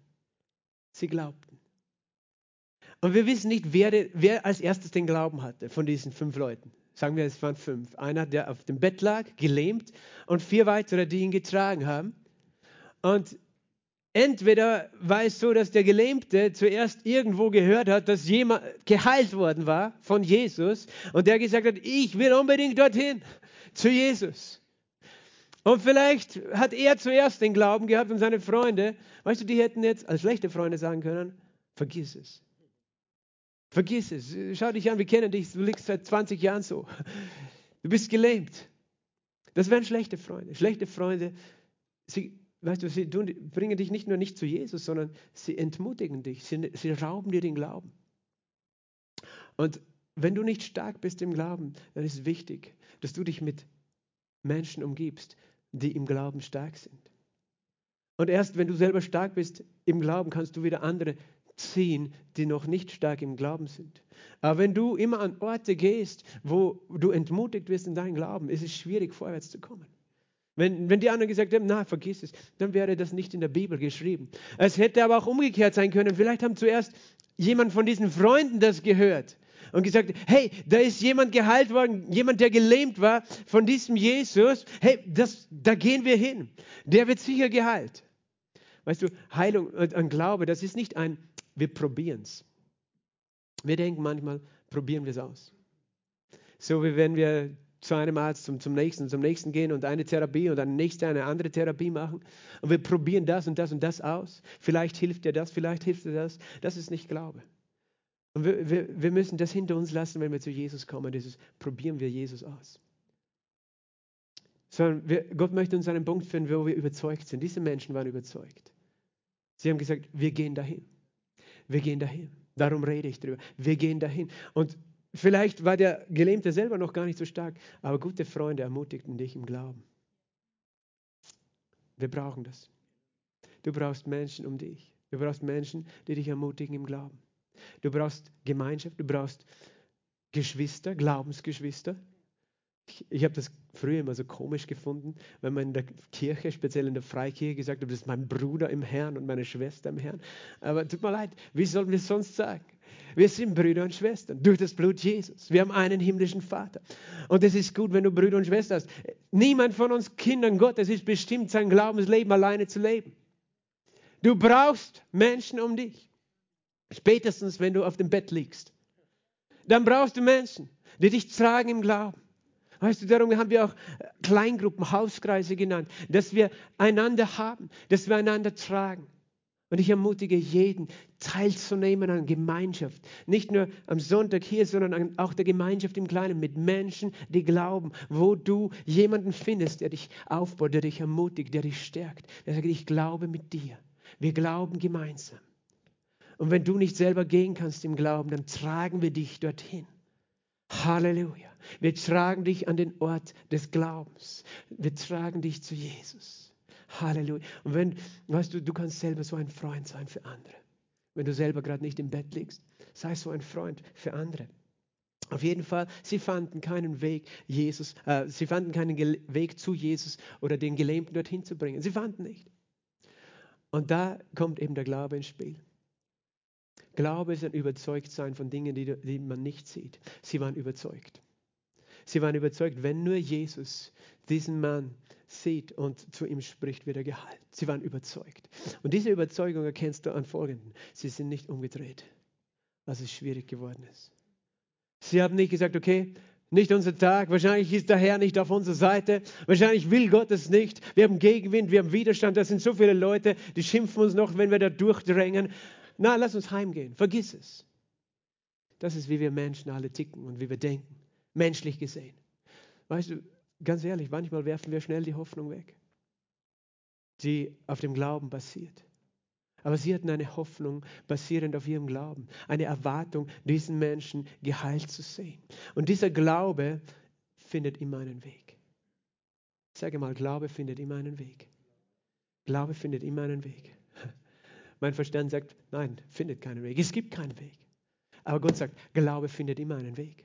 Sie glaubten. Und wir wissen nicht, wer, wer als erstes den Glauben hatte von diesen fünf Leuten. Sagen wir, es waren fünf. Einer, der auf dem Bett lag, gelähmt, und vier weitere, die ihn getragen haben. Und entweder war es so, dass der Gelähmte zuerst irgendwo gehört hat, dass jemand geheilt worden war von Jesus und der gesagt hat, ich will unbedingt dorthin zu Jesus. Und vielleicht hat er zuerst den Glauben gehabt und seine Freunde, weißt du, die hätten jetzt als schlechte Freunde sagen können, vergiss es. Vergiss es. Schau dich an, wir kennen dich, du liegst seit 20 Jahren so. Du bist gelähmt. Das wären schlechte Freunde. Schlechte Freunde, sie, weißt du, sie tun, bringen dich nicht nur nicht zu Jesus, sondern sie entmutigen dich. Sie, sie rauben dir den Glauben. Und wenn du nicht stark bist im Glauben, dann ist es wichtig, dass du dich mit Menschen umgibst, die im Glauben stark sind. Und erst wenn du selber stark bist im Glauben, kannst du wieder andere ziehen, die noch nicht stark im Glauben sind. Aber wenn du immer an Orte gehst, wo du entmutigt wirst in deinem Glauben, ist es schwierig, vorwärts zu kommen. Wenn, wenn die anderen gesagt haben, na, vergiss es, dann wäre das nicht in der Bibel geschrieben. Es hätte aber auch umgekehrt sein können. Vielleicht haben zuerst jemand von diesen Freunden das gehört und gesagt, hey, da ist jemand geheilt worden, jemand, der gelähmt war von diesem Jesus. Hey, das, da gehen wir hin. Der wird sicher geheilt. Weißt du, Heilung und Glaube, das ist nicht ein, wir probieren es. Wir denken manchmal, probieren wir es aus. So wie wenn wir zu einem Arzt, zum, zum nächsten, zum nächsten gehen und eine Therapie und dann nächste eine andere Therapie machen. Und wir probieren das und das und das aus. Vielleicht hilft dir das, vielleicht hilft dir das. Das ist nicht Glaube. Und wir, wir, wir müssen das hinter uns lassen, wenn wir zu Jesus kommen. Dieses probieren wir Jesus aus. Sondern wir, Gott möchte uns an einen Punkt führen, wo wir überzeugt sind. Diese Menschen waren überzeugt. Sie haben gesagt, wir gehen dahin. Wir gehen dahin. Darum rede ich drüber. Wir gehen dahin. Und Vielleicht war der Gelähmte selber noch gar nicht so stark, aber gute Freunde ermutigten dich im Glauben. Wir brauchen das. Du brauchst Menschen um dich. Du brauchst Menschen, die dich ermutigen im Glauben. Du brauchst Gemeinschaft, du brauchst Geschwister, Glaubensgeschwister, ich, ich habe das früher immer so komisch gefunden, wenn man in der Kirche, speziell in der Freikirche, gesagt hat, das ist mein Bruder im Herrn und meine Schwester im Herrn. Aber tut mir leid, wie sollen wir es sonst sagen? Wir sind Brüder und Schwestern durch das Blut Jesus. Wir haben einen himmlischen Vater. Und es ist gut, wenn du Brüder und Schwestern hast. Niemand von uns Kindern Gottes ist bestimmt, sein Glaubensleben alleine zu leben. Du brauchst Menschen um dich. Spätestens, wenn du auf dem Bett liegst. Dann brauchst du Menschen, die dich tragen im Glauben. Weißt du, darum haben wir auch Kleingruppen, Hauskreise genannt, dass wir einander haben, dass wir einander tragen. Und ich ermutige jeden, teilzunehmen an Gemeinschaft. Nicht nur am Sonntag hier, sondern auch der Gemeinschaft im Kleinen mit Menschen, die glauben, wo du jemanden findest, der dich aufbaut, der dich ermutigt, der dich stärkt. Der sagt, ich glaube mit dir. Wir glauben gemeinsam. Und wenn du nicht selber gehen kannst im Glauben, dann tragen wir dich dorthin. Halleluja. Wir tragen dich an den Ort des Glaubens. Wir tragen dich zu Jesus. Halleluja. Und wenn, weißt du, du kannst selber so ein Freund sein für andere. Wenn du selber gerade nicht im Bett liegst, sei so ein Freund für andere. Auf jeden Fall, sie fanden keinen Weg, Jesus, äh, sie fanden keinen Ge Weg zu Jesus oder den Gelähmten dorthin zu bringen. Sie fanden nicht. Und da kommt eben der Glaube ins Spiel. Glaube ist ein Überzeugtsein von Dingen, die, die man nicht sieht. Sie waren überzeugt. Sie waren überzeugt, wenn nur Jesus diesen Mann sieht und zu ihm spricht, wird er geheilt. Sie waren überzeugt. Und diese Überzeugung erkennst du an Folgendem. Sie sind nicht umgedreht, als es schwierig geworden ist. Sie haben nicht gesagt, okay, nicht unser Tag, wahrscheinlich ist der Herr nicht auf unserer Seite, wahrscheinlich will Gott es nicht, wir haben Gegenwind, wir haben Widerstand, da sind so viele Leute, die schimpfen uns noch, wenn wir da durchdrängen. Na, lass uns heimgehen, vergiss es. Das ist, wie wir Menschen alle ticken und wie wir denken menschlich gesehen. Weißt du, ganz ehrlich, manchmal werfen wir schnell die Hoffnung weg, die auf dem Glauben basiert. Aber sie hatten eine Hoffnung basierend auf ihrem Glauben, eine Erwartung, diesen Menschen geheilt zu sehen. Und dieser Glaube findet immer einen Weg. Sage mal, Glaube findet immer einen Weg. Glaube findet immer einen Weg. Mein Verstand sagt, nein, findet keinen Weg. Es gibt keinen Weg. Aber Gott sagt, Glaube findet immer einen Weg.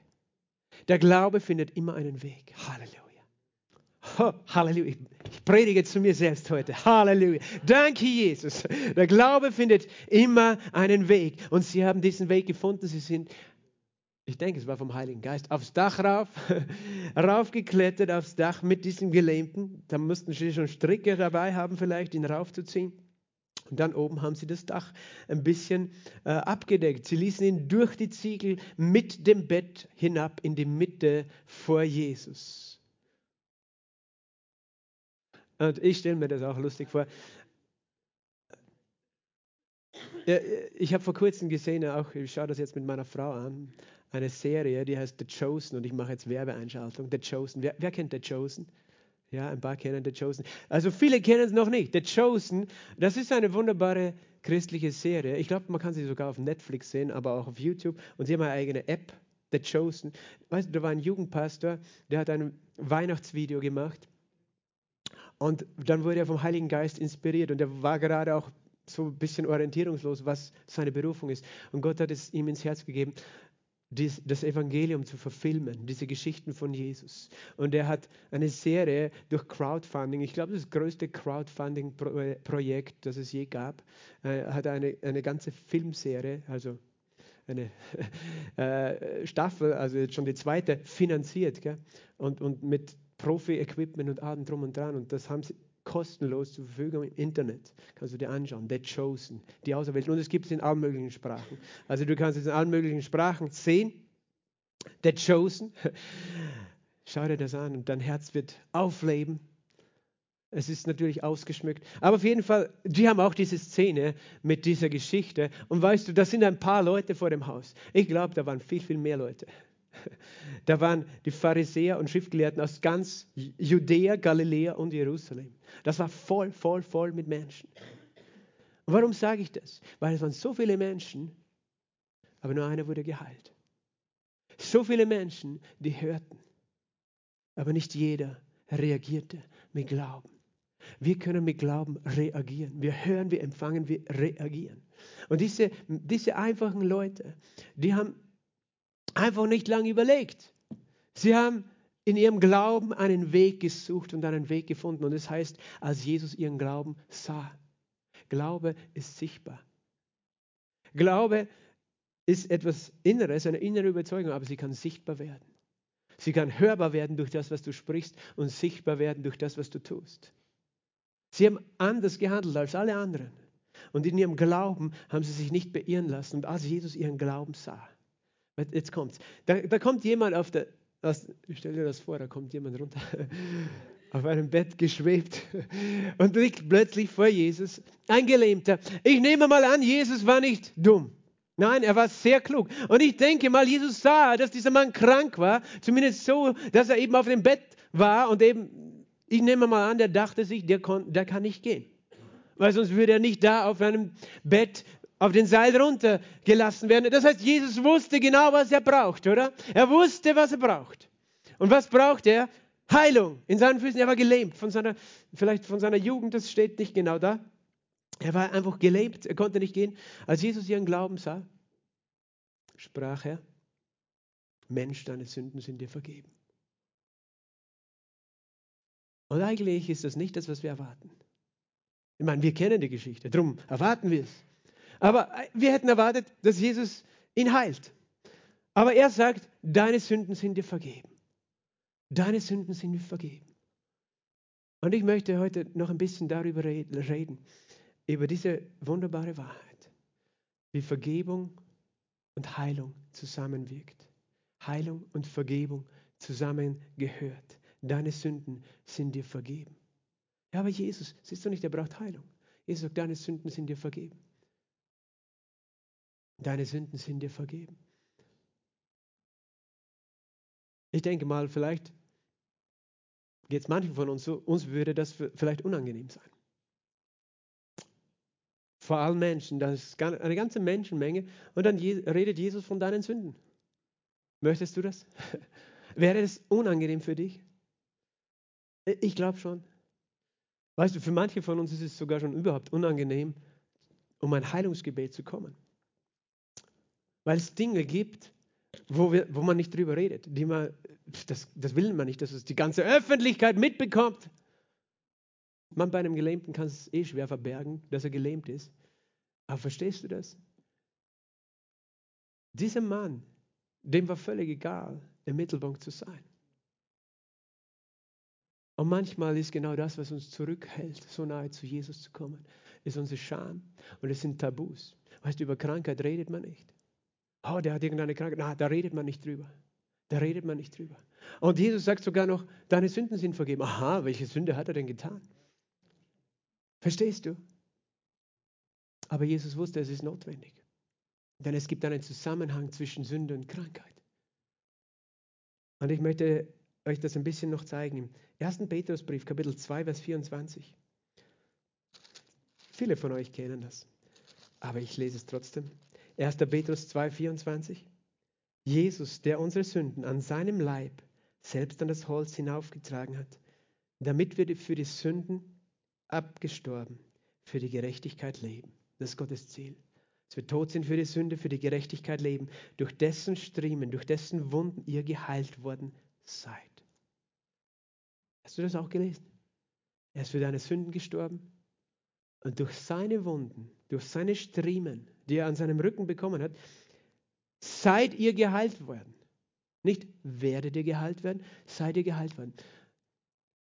Der Glaube findet immer einen Weg. Halleluja. Oh, Halleluja. Ich predige zu mir selbst heute. Halleluja. Danke, Jesus. Der Glaube findet immer einen Weg. Und sie haben diesen Weg gefunden. Sie sind, ich denke, es war vom Heiligen Geist, aufs Dach rauf, raufgeklettert aufs Dach mit diesem Gelähmten. Da mussten sie schon Stricke dabei haben, vielleicht ihn raufzuziehen. Und dann oben haben sie das Dach ein bisschen äh, abgedeckt. Sie ließen ihn durch die Ziegel mit dem Bett hinab in die Mitte vor Jesus. Und ich stelle mir das auch lustig vor. Ich habe vor kurzem gesehen, auch ich schaue das jetzt mit meiner Frau an, eine Serie, die heißt The Chosen und ich mache jetzt Werbeeinschaltung. The Chosen. Wer, wer kennt The Chosen? Ja, ein paar kennen The Chosen. Also viele kennen es noch nicht. The Chosen, das ist eine wunderbare christliche Serie. Ich glaube, man kann sie sogar auf Netflix sehen, aber auch auf YouTube. Und sie haben eine eigene App, The Chosen. Weißt du, da war ein Jugendpastor, der hat ein Weihnachtsvideo gemacht. Und dann wurde er vom Heiligen Geist inspiriert und er war gerade auch so ein bisschen orientierungslos, was seine Berufung ist. Und Gott hat es ihm ins Herz gegeben, dies, das Evangelium zu verfilmen, diese Geschichten von Jesus. Und er hat eine Serie durch Crowdfunding, ich glaube, das größte Crowdfunding-Projekt, das es je gab, äh, hat eine, eine ganze Filmserie, also eine äh, Staffel, also jetzt schon die zweite, finanziert. Gell? Und, und mit Profi-Equipment und allem drum und dran. Und das haben sie kostenlos zur Verfügung im Internet. Kannst du dir anschauen. The Chosen, die Auserwählten. Und es gibt es in allen möglichen Sprachen. Also du kannst es in allen möglichen Sprachen sehen. The Chosen. Schau dir das an und dein Herz wird aufleben. Es ist natürlich ausgeschmückt. Aber auf jeden Fall, die haben auch diese Szene mit dieser Geschichte. Und weißt du, da sind ein paar Leute vor dem Haus. Ich glaube, da waren viel, viel mehr Leute. Da waren die Pharisäer und Schriftgelehrten aus ganz Judäa, Galiläa und Jerusalem. Das war voll, voll, voll mit Menschen. Und warum sage ich das? Weil es waren so viele Menschen, aber nur einer wurde geheilt. So viele Menschen, die hörten, aber nicht jeder reagierte mit Glauben. Wir können mit Glauben reagieren. Wir hören, wir empfangen, wir reagieren. Und diese, diese einfachen Leute, die haben einfach nicht lange überlegt. Sie haben in ihrem Glauben einen Weg gesucht und einen Weg gefunden. Und es das heißt, als Jesus ihren Glauben sah. Glaube ist sichtbar. Glaube ist etwas Inneres, eine innere Überzeugung, aber sie kann sichtbar werden. Sie kann hörbar werden durch das, was du sprichst und sichtbar werden durch das, was du tust. Sie haben anders gehandelt als alle anderen. Und in ihrem Glauben haben sie sich nicht beirren lassen. Und als Jesus ihren Glauben sah, Jetzt kommt's. Da, da kommt jemand auf der, das, stell dir das vor, da kommt jemand runter, auf einem Bett geschwebt und liegt plötzlich vor Jesus, ein Gelähmter. Ich nehme mal an, Jesus war nicht dumm. Nein, er war sehr klug. Und ich denke mal, Jesus sah, dass dieser Mann krank war, zumindest so, dass er eben auf dem Bett war und eben, ich nehme mal an, der dachte sich, der, kon, der kann nicht gehen. Weil sonst würde er nicht da auf einem Bett auf den Seil runtergelassen werden. Das heißt, Jesus wusste genau, was er braucht, oder? Er wusste, was er braucht. Und was braucht er? Heilung in seinen Füßen. Er war gelähmt von seiner, vielleicht von seiner Jugend, das steht nicht genau da. Er war einfach gelähmt, er konnte nicht gehen. Als Jesus ihren Glauben sah, sprach er, Mensch, deine Sünden sind dir vergeben. Und eigentlich ist das nicht das, was wir erwarten. Ich meine, wir kennen die Geschichte, darum erwarten wir es. Aber äh, wir hätten erwartet, dass Jesus ihn heilt. Aber er sagt, deine Sünden sind dir vergeben. Deine Sünden sind dir vergeben. Und ich möchte heute noch ein bisschen darüber reden, über diese wunderbare Wahrheit, wie Vergebung und Heilung zusammenwirkt. Heilung und Vergebung zusammengehört. Deine Sünden sind dir vergeben. Ja, aber Jesus, siehst du nicht, er braucht Heilung. Jesus sagt, deine Sünden sind dir vergeben. Deine Sünden sind dir vergeben. Ich denke mal, vielleicht geht es manchen von uns so, uns würde das vielleicht unangenehm sein. Vor allen Menschen, das ist eine ganze Menschenmenge und dann redet Jesus von deinen Sünden. Möchtest du das? Wäre das unangenehm für dich? Ich glaube schon. Weißt du, für manche von uns ist es sogar schon überhaupt unangenehm, um ein Heilungsgebet zu kommen. Weil es Dinge gibt, wo, wir, wo man nicht drüber redet. Die man, das, das will man nicht, dass es die ganze Öffentlichkeit mitbekommt. Man bei einem Gelähmten kann es eh schwer verbergen, dass er gelähmt ist. Aber verstehst du das? Dieser Mann, dem war völlig egal, im Mittelpunkt zu sein. Und manchmal ist genau das, was uns zurückhält, so nahe zu Jesus zu kommen, ist unsere Scham und es sind Tabus. Weißt du, über Krankheit redet man nicht. Oh, der hat irgendeine Krankheit. Na, da redet man nicht drüber. Da redet man nicht drüber. Und Jesus sagt sogar noch, deine Sünden sind vergeben. Aha, welche Sünde hat er denn getan? Verstehst du? Aber Jesus wusste, es ist notwendig. Denn es gibt einen Zusammenhang zwischen Sünde und Krankheit. Und ich möchte euch das ein bisschen noch zeigen. Im 1. Petrusbrief, Kapitel 2, Vers 24. Viele von euch kennen das. Aber ich lese es trotzdem. 1. Petrus 2, 24. Jesus, der unsere Sünden an seinem Leib selbst an das Holz hinaufgetragen hat, damit wir für die Sünden abgestorben, für die Gerechtigkeit leben. Das ist Gottes Ziel. dass wir tot sind für die Sünde, für die Gerechtigkeit leben, durch dessen Striemen, durch dessen Wunden ihr geheilt worden seid. Hast du das auch gelesen? Er ist für deine Sünden gestorben und durch seine Wunden, durch seine Striemen, die er an seinem Rücken bekommen hat, seid ihr geheilt worden. Nicht werdet ihr geheilt werden, seid ihr geheilt worden.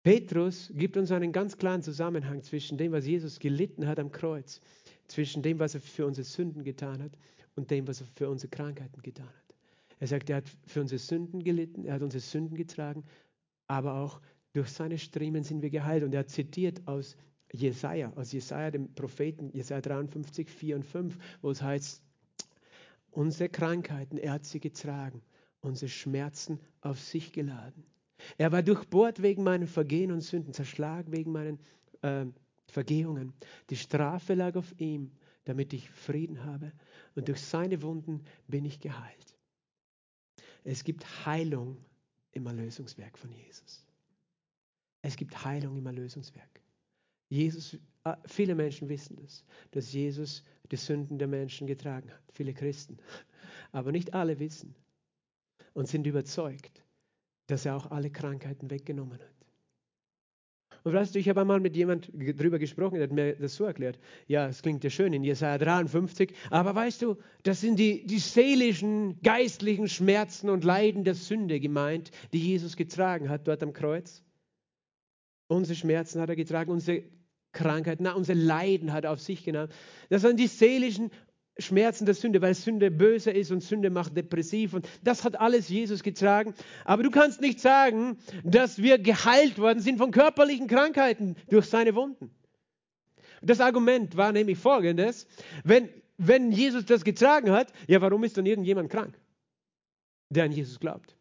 Petrus gibt uns einen ganz klaren Zusammenhang zwischen dem, was Jesus gelitten hat am Kreuz, zwischen dem, was er für unsere Sünden getan hat und dem, was er für unsere Krankheiten getan hat. Er sagt, er hat für unsere Sünden gelitten, er hat unsere Sünden getragen, aber auch durch seine Striemen sind wir geheilt. Und er zitiert aus Jesaja, aus Jesaja, dem Propheten, Jesaja 53, 4 und 5, wo es heißt, unsere Krankheiten, er hat sie getragen, unsere Schmerzen auf sich geladen. Er war durchbohrt wegen meinen Vergehen und Sünden, zerschlagen wegen meinen äh, Vergehungen. Die Strafe lag auf ihm, damit ich Frieden habe. Und durch seine Wunden bin ich geheilt. Es gibt Heilung im Erlösungswerk von Jesus. Es gibt Heilung im Erlösungswerk. Jesus, äh, viele Menschen wissen das, dass Jesus die Sünden der Menschen getragen hat. Viele Christen. Aber nicht alle wissen und sind überzeugt, dass er auch alle Krankheiten weggenommen hat. Und weißt du, ich habe einmal mit jemand darüber gesprochen, der hat mir das so erklärt. Ja, es klingt ja schön in Jesaja 53, aber weißt du, das sind die, die seelischen, geistlichen Schmerzen und Leiden der Sünde gemeint, die Jesus getragen hat dort am Kreuz. Unsere Schmerzen hat er getragen, unsere Krankheiten, na, unsere Leiden hat auf sich genommen. Das sind die seelischen Schmerzen der Sünde, weil Sünde böse ist und Sünde macht depressiv und das hat alles Jesus getragen. Aber du kannst nicht sagen, dass wir geheilt worden sind von körperlichen Krankheiten durch seine Wunden. Das Argument war nämlich folgendes, wenn, wenn Jesus das getragen hat, ja, warum ist dann irgendjemand krank, der an Jesus glaubt?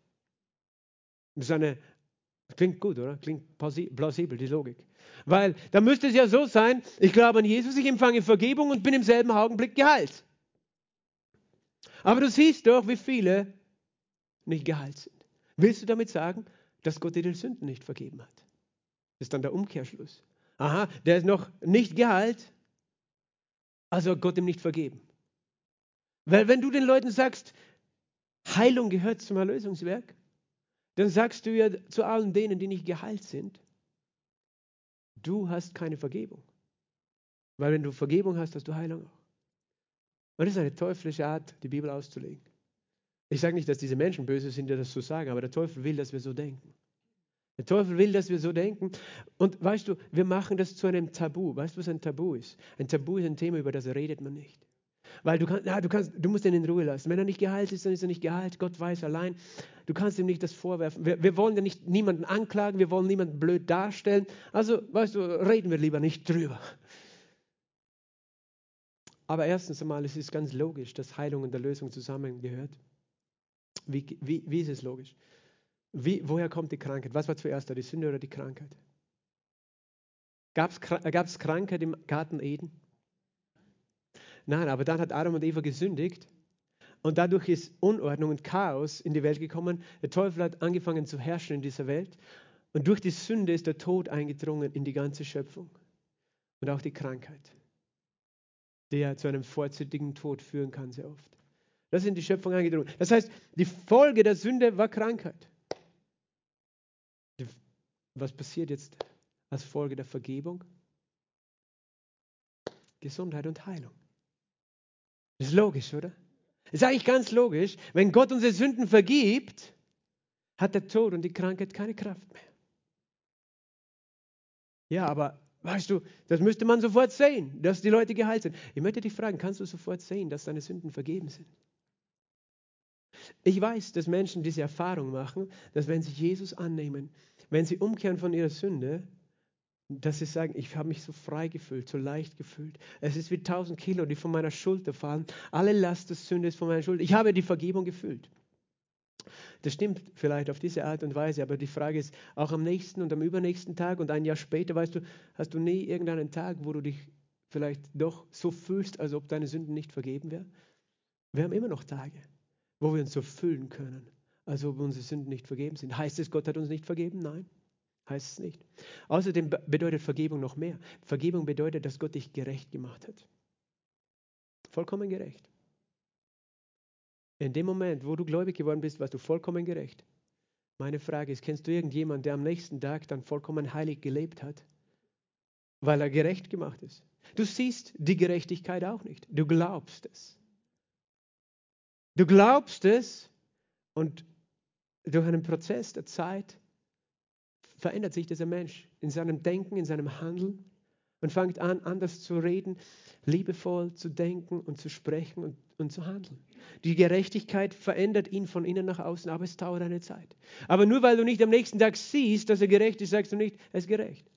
Das ist eine, klingt gut, oder? Klingt plausibel, die Logik. Weil da müsste es ja so sein, ich glaube an Jesus, ich empfange Vergebung und bin im selben Augenblick geheilt. Aber du siehst doch, wie viele nicht geheilt sind. Willst du damit sagen, dass Gott dir die Sünden nicht vergeben hat? Das ist dann der Umkehrschluss. Aha, der ist noch nicht geheilt, also Gott ihm nicht vergeben. Weil wenn du den Leuten sagst, Heilung gehört zum Erlösungswerk, dann sagst du ja zu allen denen, die nicht geheilt sind, du hast keine Vergebung. Weil wenn du Vergebung hast, hast du Heilung auch. Und das ist eine teuflische Art, die Bibel auszulegen. Ich sage nicht, dass diese Menschen böse sind, die das so sagen, aber der Teufel will, dass wir so denken. Der Teufel will, dass wir so denken. Und weißt du, wir machen das zu einem Tabu. Weißt du, was ein Tabu ist? Ein Tabu ist ein Thema, über das redet man nicht. Weil du kannst, ja, du kannst, du musst ihn in Ruhe lassen. Wenn er nicht geheilt ist, dann ist er nicht geheilt. Gott weiß allein. Du kannst ihm nicht das vorwerfen. Wir, wir wollen ja nicht niemanden anklagen, wir wollen niemanden blöd darstellen. Also, weißt du, reden wir lieber nicht drüber. Aber erstens einmal, es ist ganz logisch, dass Heilung und Erlösung zusammengehört. Wie, wie, wie ist es logisch? Wie, woher kommt die Krankheit? Was war zuerst da, die Sünde oder die Krankheit? Gab es Krankheit im Garten Eden? Nein, aber dann hat Adam und Eva gesündigt und dadurch ist Unordnung und Chaos in die Welt gekommen. Der Teufel hat angefangen zu herrschen in dieser Welt und durch die Sünde ist der Tod eingedrungen in die ganze Schöpfung und auch die Krankheit der zu einem vorzeitigen Tod führen kann, sehr oft. Das sind die Schöpfung eingedrungen. Das heißt, die Folge der Sünde war Krankheit. Was passiert jetzt als Folge der Vergebung? Gesundheit und Heilung. Ist logisch, oder? Ist eigentlich ganz logisch. Wenn Gott unsere Sünden vergibt, hat der Tod und die Krankheit keine Kraft mehr. Ja, aber Weißt du, das müsste man sofort sehen, dass die Leute geheilt sind. Ich möchte dich fragen, kannst du sofort sehen, dass deine Sünden vergeben sind? Ich weiß, dass Menschen diese Erfahrung machen, dass wenn sie Jesus annehmen, wenn sie umkehren von ihrer Sünde, dass sie sagen, ich habe mich so frei gefühlt, so leicht gefühlt. Es ist wie tausend Kilo, die von meiner Schulter fallen. Alle Last des Sünde ist von meiner Schulter. Ich habe die Vergebung gefühlt. Das stimmt vielleicht auf diese Art und Weise, aber die Frage ist, auch am nächsten und am übernächsten Tag und ein Jahr später, weißt du, hast du nie irgendeinen Tag, wo du dich vielleicht doch so fühlst, als ob deine Sünden nicht vergeben wären? Wir haben immer noch Tage, wo wir uns so fühlen können, als ob unsere Sünden nicht vergeben sind. Heißt es, Gott hat uns nicht vergeben? Nein, heißt es nicht. Außerdem bedeutet Vergebung noch mehr. Vergebung bedeutet, dass Gott dich gerecht gemacht hat. Vollkommen gerecht. In dem Moment, wo du gläubig geworden bist, warst du vollkommen gerecht. Meine Frage ist, kennst du irgendjemanden, der am nächsten Tag dann vollkommen heilig gelebt hat, weil er gerecht gemacht ist? Du siehst die Gerechtigkeit auch nicht. Du glaubst es. Du glaubst es und durch einen Prozess der Zeit verändert sich dieser Mensch in seinem Denken, in seinem Handeln und fängt an, anders zu reden, liebevoll zu denken und zu sprechen und, und zu handeln. Die Gerechtigkeit verändert ihn von innen nach außen, aber es dauert eine Zeit. Aber nur weil du nicht am nächsten Tag siehst, dass er gerecht ist, sagst du nicht, er ist gerecht.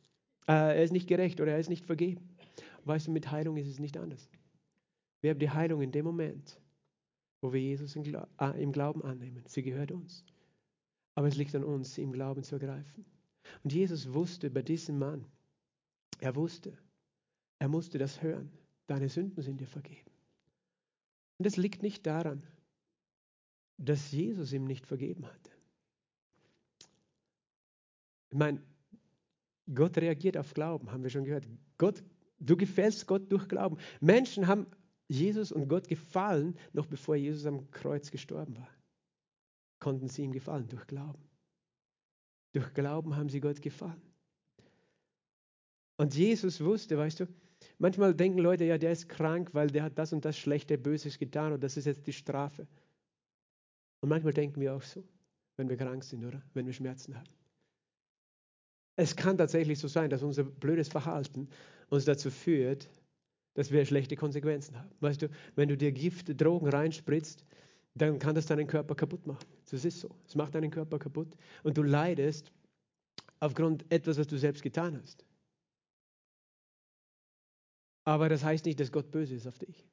Äh, er ist nicht gerecht oder er ist nicht vergeben. Weißt du, mit Heilung ist es nicht anders. Wir haben die Heilung in dem Moment, wo wir Jesus im Glauben annehmen. Sie gehört uns. Aber es liegt an uns, sie im Glauben zu ergreifen. Und Jesus wusste bei diesem Mann, er wusste, er musste das hören. Deine Sünden sind dir vergeben. Und es liegt nicht daran, dass Jesus ihm nicht vergeben hatte. Ich meine, Gott reagiert auf Glauben, haben wir schon gehört. Gott, du gefällst Gott durch Glauben. Menschen haben Jesus und Gott gefallen, noch bevor Jesus am Kreuz gestorben war. Konnten sie ihm gefallen durch Glauben. Durch Glauben haben sie Gott gefallen. Und Jesus wusste, weißt du, manchmal denken Leute, ja, der ist krank, weil der hat das und das Schlechte, Böses getan und das ist jetzt die Strafe. Und manchmal denken wir auch so, wenn wir krank sind, oder? Wenn wir Schmerzen haben. Es kann tatsächlich so sein, dass unser blödes Verhalten uns dazu führt, dass wir schlechte Konsequenzen haben. Weißt du, wenn du dir Gift, Drogen reinspritzt, dann kann das deinen Körper kaputt machen. Das ist so. Es macht deinen Körper kaputt und du leidest aufgrund etwas, was du selbst getan hast. Aber das heißt nicht, dass Gott böse ist auf dich.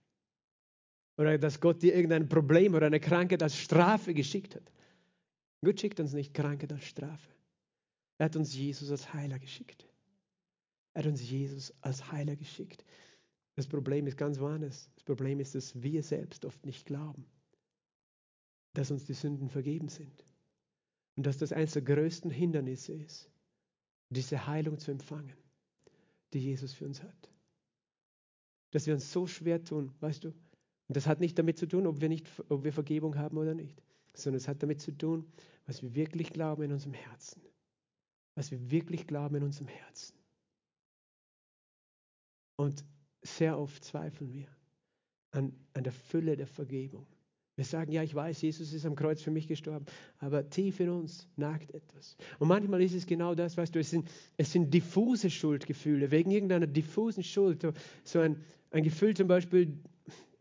Oder dass Gott dir irgendein Problem oder eine Krankheit als Strafe geschickt hat. Gott schickt uns nicht Krankheit als Strafe. Er hat uns Jesus als Heiler geschickt. Er hat uns Jesus als Heiler geschickt. Das Problem ist ganz woanders. Das Problem ist, dass wir selbst oft nicht glauben, dass uns die Sünden vergeben sind. Und dass das eines der größten Hindernisse ist, diese Heilung zu empfangen, die Jesus für uns hat. Dass wir uns so schwer tun, weißt du? Und das hat nicht damit zu tun, ob wir, nicht, ob wir Vergebung haben oder nicht, sondern es hat damit zu tun, was wir wirklich glauben in unserem Herzen. Was wir wirklich glauben in unserem Herzen. Und sehr oft zweifeln wir an, an der Fülle der Vergebung. Wir sagen, ja, ich weiß, Jesus ist am Kreuz für mich gestorben, aber tief in uns nagt etwas. Und manchmal ist es genau das, weißt du, es sind, es sind diffuse Schuldgefühle, wegen irgendeiner diffusen Schuld. So ein, ein Gefühl zum Beispiel,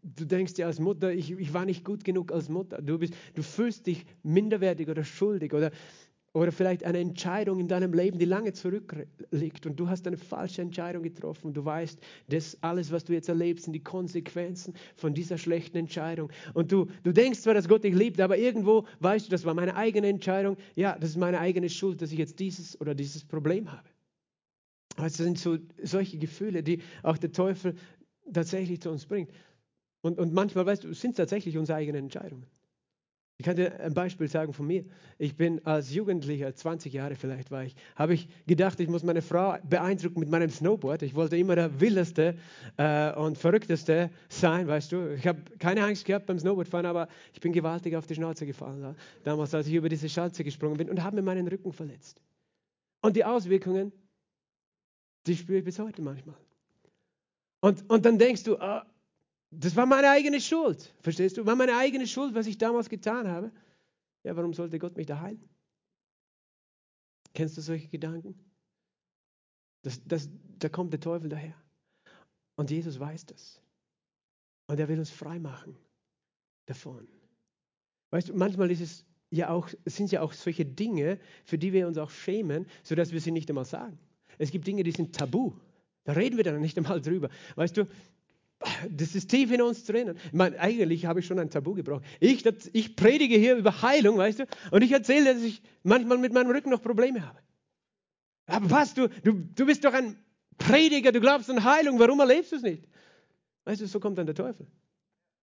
du denkst dir als Mutter, ich, ich war nicht gut genug als Mutter. Du, bist, du fühlst dich minderwertig oder schuldig oder oder vielleicht eine Entscheidung in deinem Leben, die lange zurückliegt und du hast eine falsche Entscheidung getroffen und du weißt, dass alles, was du jetzt erlebst, sind die Konsequenzen von dieser schlechten Entscheidung. Und du, du denkst zwar, dass Gott dich liebt, aber irgendwo weißt du, das war meine eigene Entscheidung. Ja, das ist meine eigene Schuld, dass ich jetzt dieses oder dieses Problem habe. Das sind so solche Gefühle, die auch der Teufel tatsächlich zu uns bringt. Und, und manchmal, weißt du, sind es tatsächlich unsere eigenen Entscheidungen. Ich kann dir ein Beispiel sagen von mir. Ich bin als Jugendlicher, 20 Jahre vielleicht war ich, habe ich gedacht, ich muss meine Frau beeindrucken mit meinem Snowboard. Ich wollte immer der wildeste äh, und verrückteste sein, weißt du. Ich habe keine Angst gehabt beim Snowboardfahren, aber ich bin gewaltig auf die Schnauze gefallen. Damals, als ich über diese Schanze gesprungen bin und habe mir meinen Rücken verletzt. Und die Auswirkungen, die spüre ich bis heute manchmal. Und, und dann denkst du, oh, das war meine eigene Schuld. Verstehst du? War meine eigene Schuld, was ich damals getan habe. Ja, warum sollte Gott mich da heilen? Kennst du solche Gedanken? Das, das, da kommt der Teufel daher. Und Jesus weiß das. Und er will uns frei machen davon. Weißt du, manchmal ist es ja auch, sind ja auch solche Dinge, für die wir uns auch schämen, sodass wir sie nicht einmal sagen. Es gibt Dinge, die sind tabu. Da reden wir dann nicht einmal drüber. Weißt du, das ist tief in uns drinnen. Ich meine, eigentlich habe ich schon ein Tabu gebrochen. Ich, das, ich predige hier über Heilung, weißt du, und ich erzähle, dass ich manchmal mit meinem Rücken noch Probleme habe. Aber was, du, du, du bist doch ein Prediger, du glaubst an Heilung, warum erlebst du es nicht? Weißt du, so kommt dann der Teufel.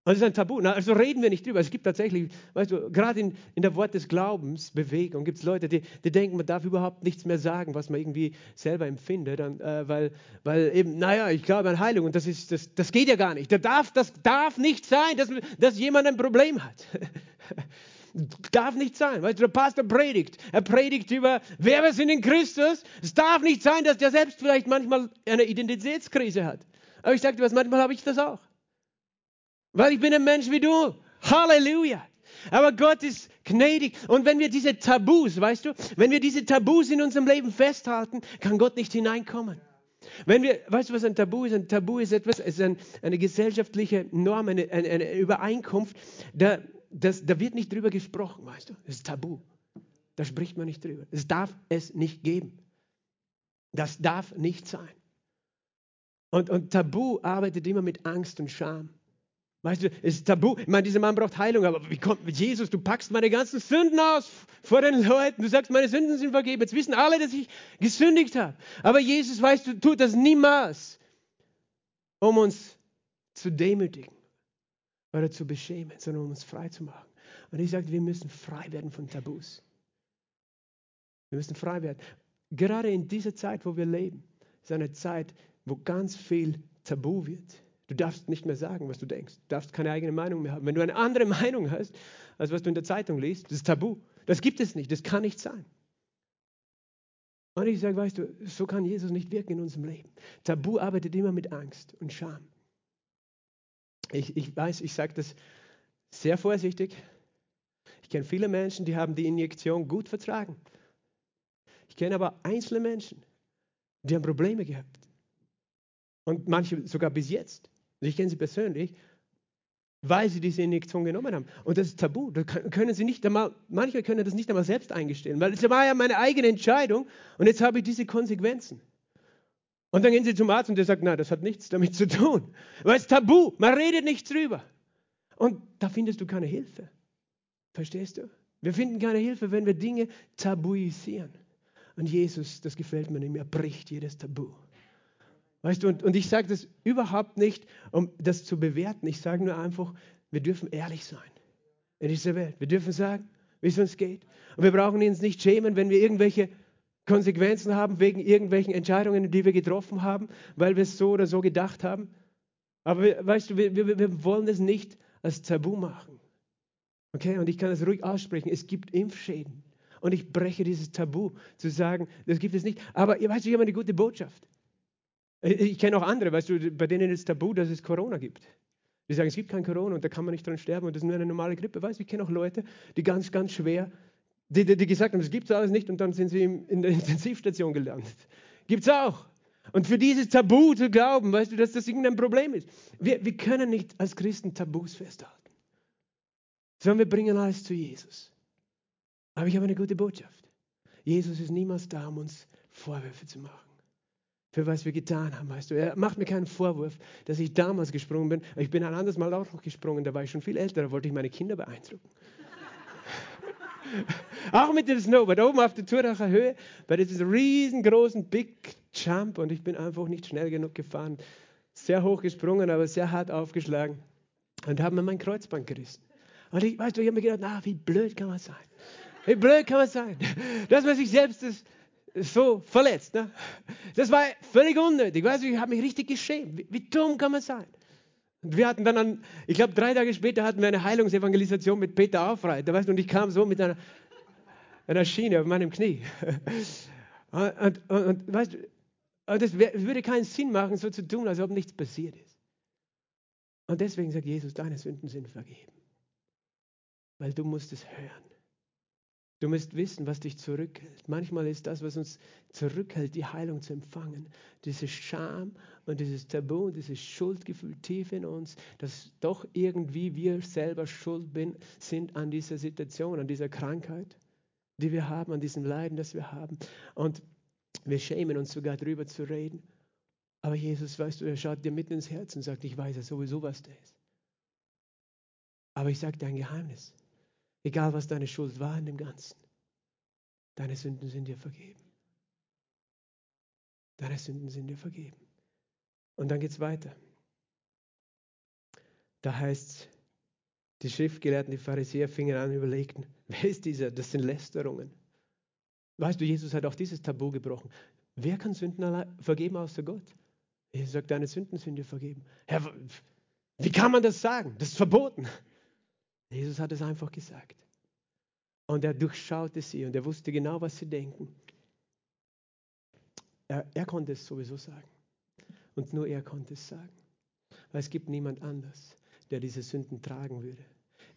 Das ist ein Tabu. Also reden wir nicht drüber. Es gibt tatsächlich, weißt du, gerade in, in der Wort des Glaubens, Bewegung, gibt es Leute, die, die denken, man darf überhaupt nichts mehr sagen, was man irgendwie selber empfindet, und, äh, weil, weil eben, naja, ich glaube an Heilung und das, ist, das, das geht ja gar nicht. Das darf, das darf nicht sein, dass, dass jemand ein Problem hat. darf nicht sein. Weißt du, der Pastor predigt. Er predigt über, wer wir sind in Christus. Es darf nicht sein, dass der selbst vielleicht manchmal eine Identitätskrise hat. Aber ich sage dir was, manchmal habe ich das auch. Weil ich bin ein Mensch wie du. Halleluja. Aber Gott ist gnädig. Und wenn wir diese Tabus, weißt du, wenn wir diese Tabus in unserem Leben festhalten, kann Gott nicht hineinkommen. Wenn wir, weißt du, was ein Tabu ist? Ein Tabu ist etwas, ist ein, eine gesellschaftliche Norm, eine, eine, eine Übereinkunft. Da, das, da wird nicht drüber gesprochen, weißt du. Das ist Tabu. Da spricht man nicht drüber. Es darf es nicht geben. Das darf nicht sein. Und, und Tabu arbeitet immer mit Angst und Scham. Weißt du, es ist tabu. Ich meine, dieser Mann braucht Heilung, aber wie kommt Jesus, du packst meine ganzen Sünden aus vor den Leuten. Du sagst, meine Sünden sind vergeben. Jetzt wissen alle, dass ich gesündigt habe. Aber Jesus, weißt du, tut das niemals, um uns zu demütigen oder zu beschämen, sondern um uns frei zu machen. Und ich sage, wir müssen frei werden von Tabus. Wir müssen frei werden. Gerade in dieser Zeit, wo wir leben, ist eine Zeit, wo ganz viel Tabu wird Du darfst nicht mehr sagen, was du denkst. Du darfst keine eigene Meinung mehr haben. Wenn du eine andere Meinung hast, als was du in der Zeitung liest, das ist tabu. Das gibt es nicht. Das kann nicht sein. Und ich sage, weißt du, so kann Jesus nicht wirken in unserem Leben. Tabu arbeitet immer mit Angst und Scham. Ich, ich weiß, ich sage das sehr vorsichtig. Ich kenne viele Menschen, die haben die Injektion gut vertragen. Ich kenne aber einzelne Menschen, die haben Probleme gehabt. Und manche sogar bis jetzt. Also ich kenne sie persönlich, weil sie diese Injektion genommen haben. Und das ist tabu. Da können sie nicht einmal, manche können das nicht einmal selbst eingestehen, weil es war ja meine eigene Entscheidung und jetzt habe ich diese Konsequenzen. Und dann gehen sie zum Arzt und der sagt, nein, das hat nichts damit zu tun. Weil es tabu, man redet nicht drüber. Und da findest du keine Hilfe. Verstehst du? Wir finden keine Hilfe, wenn wir Dinge tabuisieren. Und Jesus, das gefällt mir nicht mehr, bricht jedes Tabu. Weißt du, und, und ich sage das überhaupt nicht, um das zu bewerten. Ich sage nur einfach, wir dürfen ehrlich sein in dieser Welt. Wir dürfen sagen, wie es uns geht. Und wir brauchen uns nicht schämen, wenn wir irgendwelche Konsequenzen haben wegen irgendwelchen Entscheidungen, die wir getroffen haben, weil wir es so oder so gedacht haben. Aber weißt du, wir, wir, wir wollen es nicht als Tabu machen. Okay, und ich kann das ruhig aussprechen. Es gibt Impfschäden. Und ich breche dieses Tabu zu sagen, das gibt es nicht. Aber ihr weißt, ich habe eine gute Botschaft. Äh, ich kenne auch andere, weißt du, bei denen ist tabu, dass es Corona gibt. Die sagen, es gibt kein Corona und da kann man nicht dran sterben und das ist nur eine normale Grippe. Weißt du, ich kenne auch Leute, die ganz, ganz schwer, die, die, die gesagt haben, es gibt es alles nicht und dann sind sie in der Intensivstation gelandet. Gibt es auch. Und für dieses Tabu zu glauben, weißt du, dass das irgendein Problem ist. Wir, wir können nicht als Christen Tabus festhalten, sondern wir bringen alles zu Jesus. Aber ich habe eine gute Botschaft. Jesus ist niemals da, um uns Vorwürfe zu machen für was wir getan haben, weißt du. Er macht mir keinen Vorwurf, dass ich damals gesprungen bin. Ich bin ein anderes Mal auch noch gesprungen, da war ich schon viel älter, da wollte ich meine Kinder beeindrucken. auch mit dem Snowboard, oben auf der Turacher Höhe, bei diesem riesengroßen Big Jump und ich bin einfach nicht schnell genug gefahren. Sehr hoch gesprungen, aber sehr hart aufgeschlagen und habe mir mein Kreuzband gerissen. Und ich, weißt du, ich habe mir gedacht, na, wie blöd kann man sein? Wie blöd kann man sein, dass man sich selbst das so verletzt. Ne? Das war völlig unnötig. Weißt du, ich habe mich richtig geschämt. Wie, wie, dumm kann man sein? Und wir hatten dann, an, ich glaube, drei Tage später hatten wir eine Heilungsevangelisation mit Peter Aufreiter. Weißt du, und ich kam so mit einer, einer Schiene auf meinem Knie. Und, und, und, weißt du, das würde keinen Sinn machen, so zu tun, als ob nichts passiert ist. Und deswegen sagt Jesus, deine Sünden sind vergeben. Weil du musst es hören. Du musst wissen, was dich zurückhält. Manchmal ist das, was uns zurückhält, die Heilung zu empfangen. Diese Scham und dieses Tabu und dieses Schuldgefühl tief in uns, dass doch irgendwie wir selber schuld bin, sind an dieser Situation, an dieser Krankheit, die wir haben, an diesem Leiden, das wir haben. Und wir schämen uns sogar darüber zu reden. Aber Jesus, weißt du, er schaut dir mitten ins Herz und sagt, ich weiß ja sowieso, was da ist. Aber ich sage dir ein Geheimnis. Egal, was deine Schuld war in dem Ganzen. Deine Sünden sind dir vergeben. Deine Sünden sind dir vergeben. Und dann geht es weiter. Da heißt es, Die Schriftgelehrten, die Pharisäer fingen an und überlegten, wer ist dieser? Das sind Lästerungen. Weißt du, Jesus hat auch dieses Tabu gebrochen. Wer kann Sünden vergeben außer Gott? Jesus sagt, deine Sünden sind dir vergeben. Herr, wie kann man das sagen? Das ist verboten. Jesus hat es einfach gesagt. Und er durchschaute sie und er wusste genau, was sie denken. Er, er konnte es sowieso sagen. Und nur er konnte es sagen. Weil es gibt niemand anders, der diese Sünden tragen würde.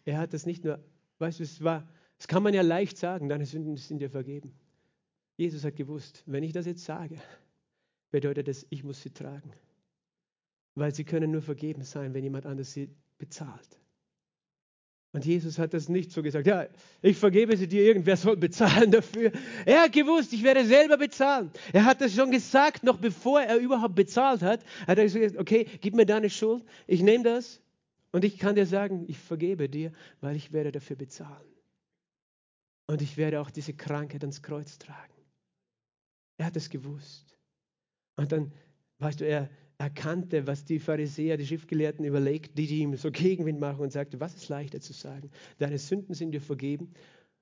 Er hat das nicht nur, weißt du, es war, das kann man ja leicht sagen, deine Sünden sind dir vergeben. Jesus hat gewusst, wenn ich das jetzt sage, bedeutet es, ich muss sie tragen. Weil sie können nur vergeben sein, wenn jemand anders sie bezahlt. Und Jesus hat das nicht so gesagt, ja, ich vergebe sie dir, irgendwer soll bezahlen dafür. Er hat gewusst, ich werde selber bezahlen. Er hat das schon gesagt, noch bevor er überhaupt bezahlt hat, hat er gesagt, okay, gib mir deine Schuld, ich nehme das und ich kann dir sagen, ich vergebe dir, weil ich werde dafür bezahlen. Und ich werde auch diese Krankheit ans Kreuz tragen. Er hat es gewusst. Und dann, weißt du, er, erkannte, was die Pharisäer, die Schriftgelehrten überlegt, die, die ihm so Gegenwind machen und sagte, was ist leichter zu sagen? Deine Sünden sind dir vergeben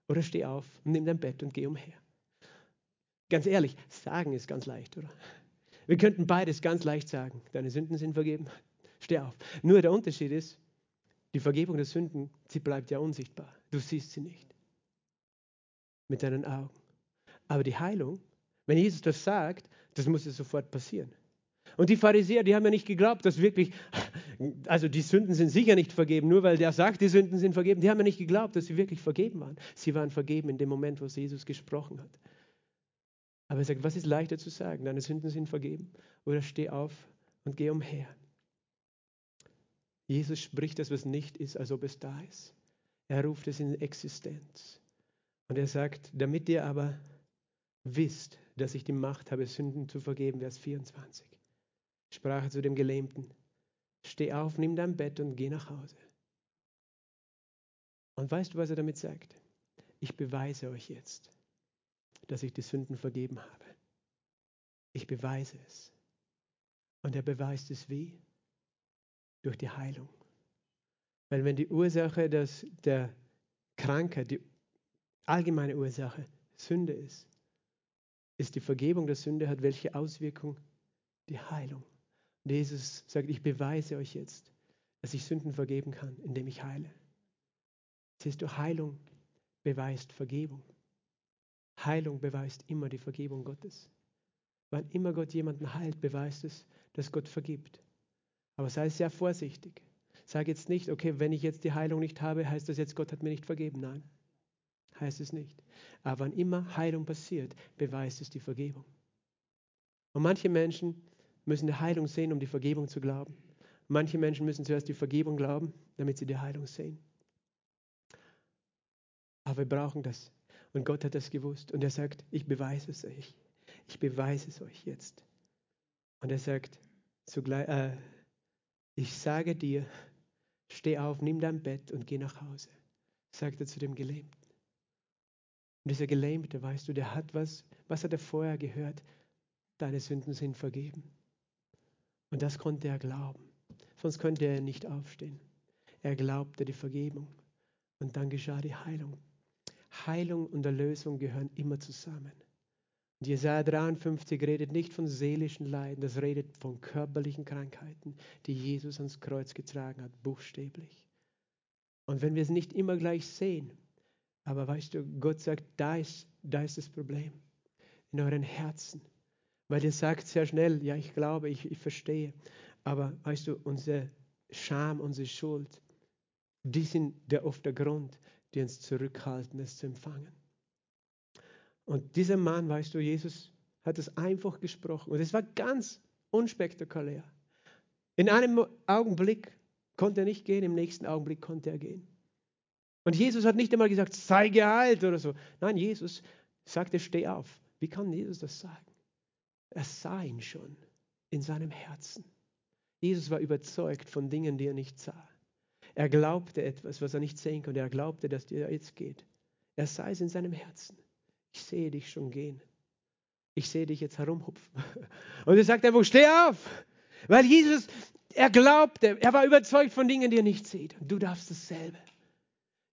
oder steh auf, nimm dein Bett und geh umher. Ganz ehrlich, sagen ist ganz leicht, oder? Wir könnten beides ganz leicht sagen. Deine Sünden sind vergeben, steh auf. Nur der Unterschied ist, die Vergebung der Sünden, sie bleibt ja unsichtbar. Du siehst sie nicht mit deinen Augen. Aber die Heilung, wenn Jesus das sagt, das muss ja sofort passieren. Und die Pharisäer, die haben ja nicht geglaubt, dass wirklich, also die Sünden sind sicher nicht vergeben, nur weil der sagt, die Sünden sind vergeben. Die haben ja nicht geglaubt, dass sie wirklich vergeben waren. Sie waren vergeben in dem Moment, wo Jesus gesprochen hat. Aber er sagt, was ist leichter zu sagen? Deine Sünden sind vergeben. Oder steh auf und geh umher. Jesus spricht das, was nicht ist, als ob es da ist. Er ruft es in Existenz. Und er sagt, damit ihr aber wisst, dass ich die Macht habe, Sünden zu vergeben, Vers 24 sprach er zu dem Gelähmten, steh auf, nimm dein Bett und geh nach Hause. Und weißt du, was er damit sagt? Ich beweise euch jetzt, dass ich die Sünden vergeben habe. Ich beweise es. Und er beweist es wie? Durch die Heilung. Weil wenn die Ursache des, der Krankheit, die allgemeine Ursache Sünde ist, ist die Vergebung der Sünde hat welche Auswirkung? Die Heilung. Und Jesus sagt, ich beweise euch jetzt, dass ich Sünden vergeben kann, indem ich heile. Siehst du, Heilung beweist Vergebung. Heilung beweist immer die Vergebung Gottes. Wann immer Gott jemanden heilt, beweist es, dass Gott vergibt. Aber sei sehr vorsichtig. Sag jetzt nicht, okay, wenn ich jetzt die Heilung nicht habe, heißt das jetzt, Gott hat mir nicht vergeben. Nein, heißt es nicht. Aber wann immer Heilung passiert, beweist es die Vergebung. Und manche Menschen müssen die Heilung sehen, um die Vergebung zu glauben. Manche Menschen müssen zuerst die Vergebung glauben, damit sie die Heilung sehen. Aber wir brauchen das. Und Gott hat das gewusst. Und er sagt, ich beweise es euch. Ich beweise es euch jetzt. Und er sagt, zugleich, äh, ich sage dir, steh auf, nimm dein Bett und geh nach Hause, sagt er zu dem Gelähmten. Und dieser Gelähmte, weißt du, der hat was, was hat er vorher gehört? Deine Sünden sind vergeben. Und das konnte er glauben. Sonst könnte er nicht aufstehen. Er glaubte die Vergebung. Und dann geschah die Heilung. Heilung und Erlösung gehören immer zusammen. Und Jesaja 53 redet nicht von seelischen Leiden, das redet von körperlichen Krankheiten, die Jesus ans Kreuz getragen hat, buchstäblich. Und wenn wir es nicht immer gleich sehen, aber weißt du, Gott sagt, da ist, da ist das Problem. In euren Herzen. Weil ihr sagt sehr schnell, ja, ich glaube, ich, ich verstehe. Aber weißt du, unsere Scham, unsere Schuld, die sind der oft der Grund, die uns zurückhalten, es zu empfangen. Und dieser Mann, weißt du, Jesus hat es einfach gesprochen. Und es war ganz unspektakulär. In einem Augenblick konnte er nicht gehen, im nächsten Augenblick konnte er gehen. Und Jesus hat nicht einmal gesagt, sei geheilt oder so. Nein, Jesus sagte, steh auf. Wie kann Jesus das sagen? Er sah ihn schon in seinem Herzen. Jesus war überzeugt von Dingen, die er nicht sah. Er glaubte etwas, was er nicht sehen konnte. Er glaubte, dass dir jetzt geht. Er sah es in seinem Herzen. Ich sehe dich schon gehen. Ich sehe dich jetzt herumhupfen. Und er sagt einfach, steh auf. Weil Jesus, er glaubte, er war überzeugt von Dingen, die er nicht sieht. Und du darfst dasselbe.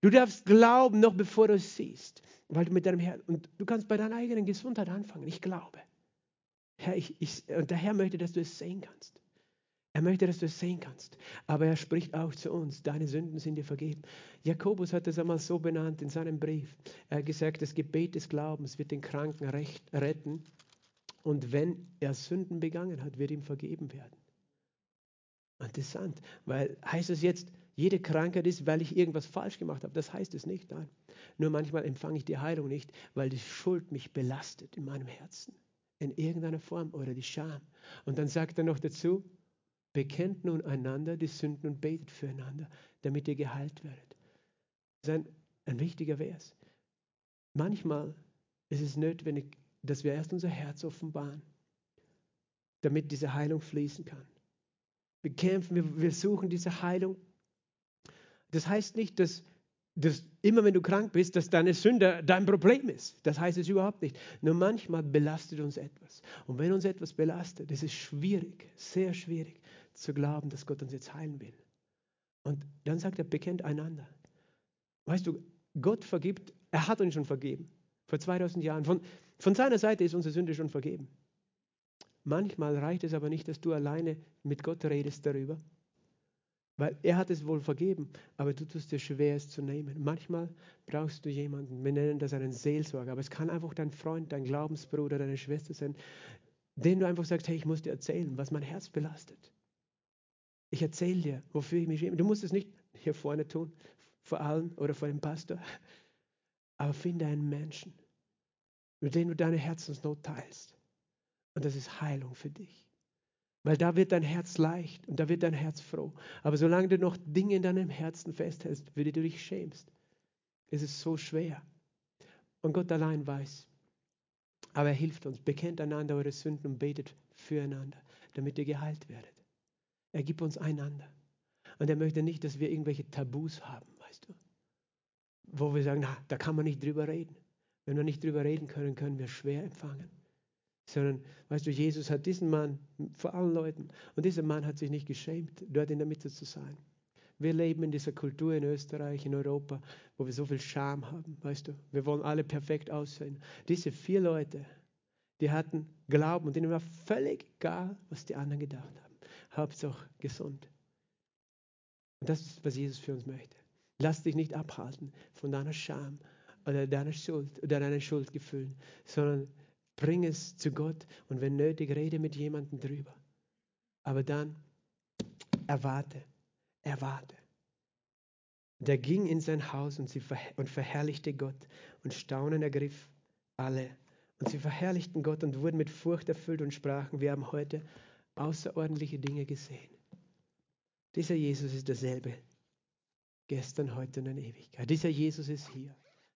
Du darfst glauben, noch bevor du es siehst. Weil du mit deinem Herz, und du kannst bei deiner eigenen Gesundheit anfangen. Ich glaube. Herr, ich, ich, und der Herr möchte, dass du es sehen kannst. Er möchte, dass du es sehen kannst. Aber er spricht auch zu uns, deine Sünden sind dir vergeben. Jakobus hat es einmal so benannt in seinem Brief. Er hat gesagt, das Gebet des Glaubens wird den Kranken recht, retten. Und wenn er Sünden begangen hat, wird ihm vergeben werden. Interessant, weil heißt es jetzt, jede Krankheit ist, weil ich irgendwas falsch gemacht habe. Das heißt es nicht. Nein. Nur manchmal empfange ich die Heilung nicht, weil die Schuld mich belastet in meinem Herzen. In irgendeiner Form oder die Scham. Und dann sagt er noch dazu, Bekennt nun einander die Sünden und betet füreinander, damit ihr geheilt werdet. Das ist ein, ein wichtiger Vers. Manchmal ist es notwendig, dass wir erst unser Herz offenbaren, damit diese Heilung fließen kann. Wir kämpfen, wir, wir suchen diese Heilung. Das heißt nicht, dass, dass immer wenn du krank bist, dass deine Sünde dein Problem ist. Das heißt es überhaupt nicht. Nur manchmal belastet uns etwas. Und wenn uns etwas belastet, ist schwierig, sehr schwierig zu glauben, dass Gott uns jetzt heilen will. Und dann sagt er, bekennt einander. Weißt du, Gott vergibt, er hat uns schon vergeben. Vor 2000 Jahren. Von, von seiner Seite ist unsere Sünde schon vergeben. Manchmal reicht es aber nicht, dass du alleine mit Gott redest darüber. Weil er hat es wohl vergeben, aber du tust dir schwer, es zu nehmen. Manchmal brauchst du jemanden, wir nennen das einen Seelsorger, aber es kann einfach dein Freund, dein Glaubensbruder, deine Schwester sein, den du einfach sagst, hey, ich muss dir erzählen, was mein Herz belastet. Ich erzähle dir, wofür ich mich schäme. Du musst es nicht hier vorne tun, vor allen oder vor dem Pastor. Aber finde einen Menschen, mit dem du deine Herzensnot teilst. Und das ist Heilung für dich. Weil da wird dein Herz leicht und da wird dein Herz froh. Aber solange du noch Dinge in deinem Herzen festhältst, für die du dich schämst, ist es so schwer. Und Gott allein weiß. Aber er hilft uns. Bekennt einander eure Sünden und betet füreinander, damit ihr geheilt werdet. Er gibt uns einander. Und er möchte nicht, dass wir irgendwelche Tabus haben, weißt du. Wo wir sagen, na, da kann man nicht drüber reden. Wenn wir nicht drüber reden können, können wir schwer empfangen. Sondern, weißt du, Jesus hat diesen Mann vor allen Leuten, und dieser Mann hat sich nicht geschämt, dort in der Mitte zu sein. Wir leben in dieser Kultur in Österreich, in Europa, wo wir so viel Scham haben, weißt du. Wir wollen alle perfekt aussehen. Diese vier Leute, die hatten Glauben und ihnen war völlig egal, was die anderen gedacht haben. Hauptsache gesund. Und das ist, was Jesus für uns möchte. Lass dich nicht abhalten von deiner Scham oder deiner Schuld oder deinen Schuldgefühlen, sondern bring es zu Gott und wenn nötig, rede mit jemandem drüber. Aber dann erwarte, erwarte. Und er ging in sein Haus und, sie und verherrlichte Gott und Staunen ergriff alle. Und sie verherrlichten Gott und wurden mit Furcht erfüllt und sprachen, wir haben heute außerordentliche Dinge gesehen. Dieser Jesus ist derselbe. Gestern, heute und in Ewigkeit. Dieser Jesus ist hier.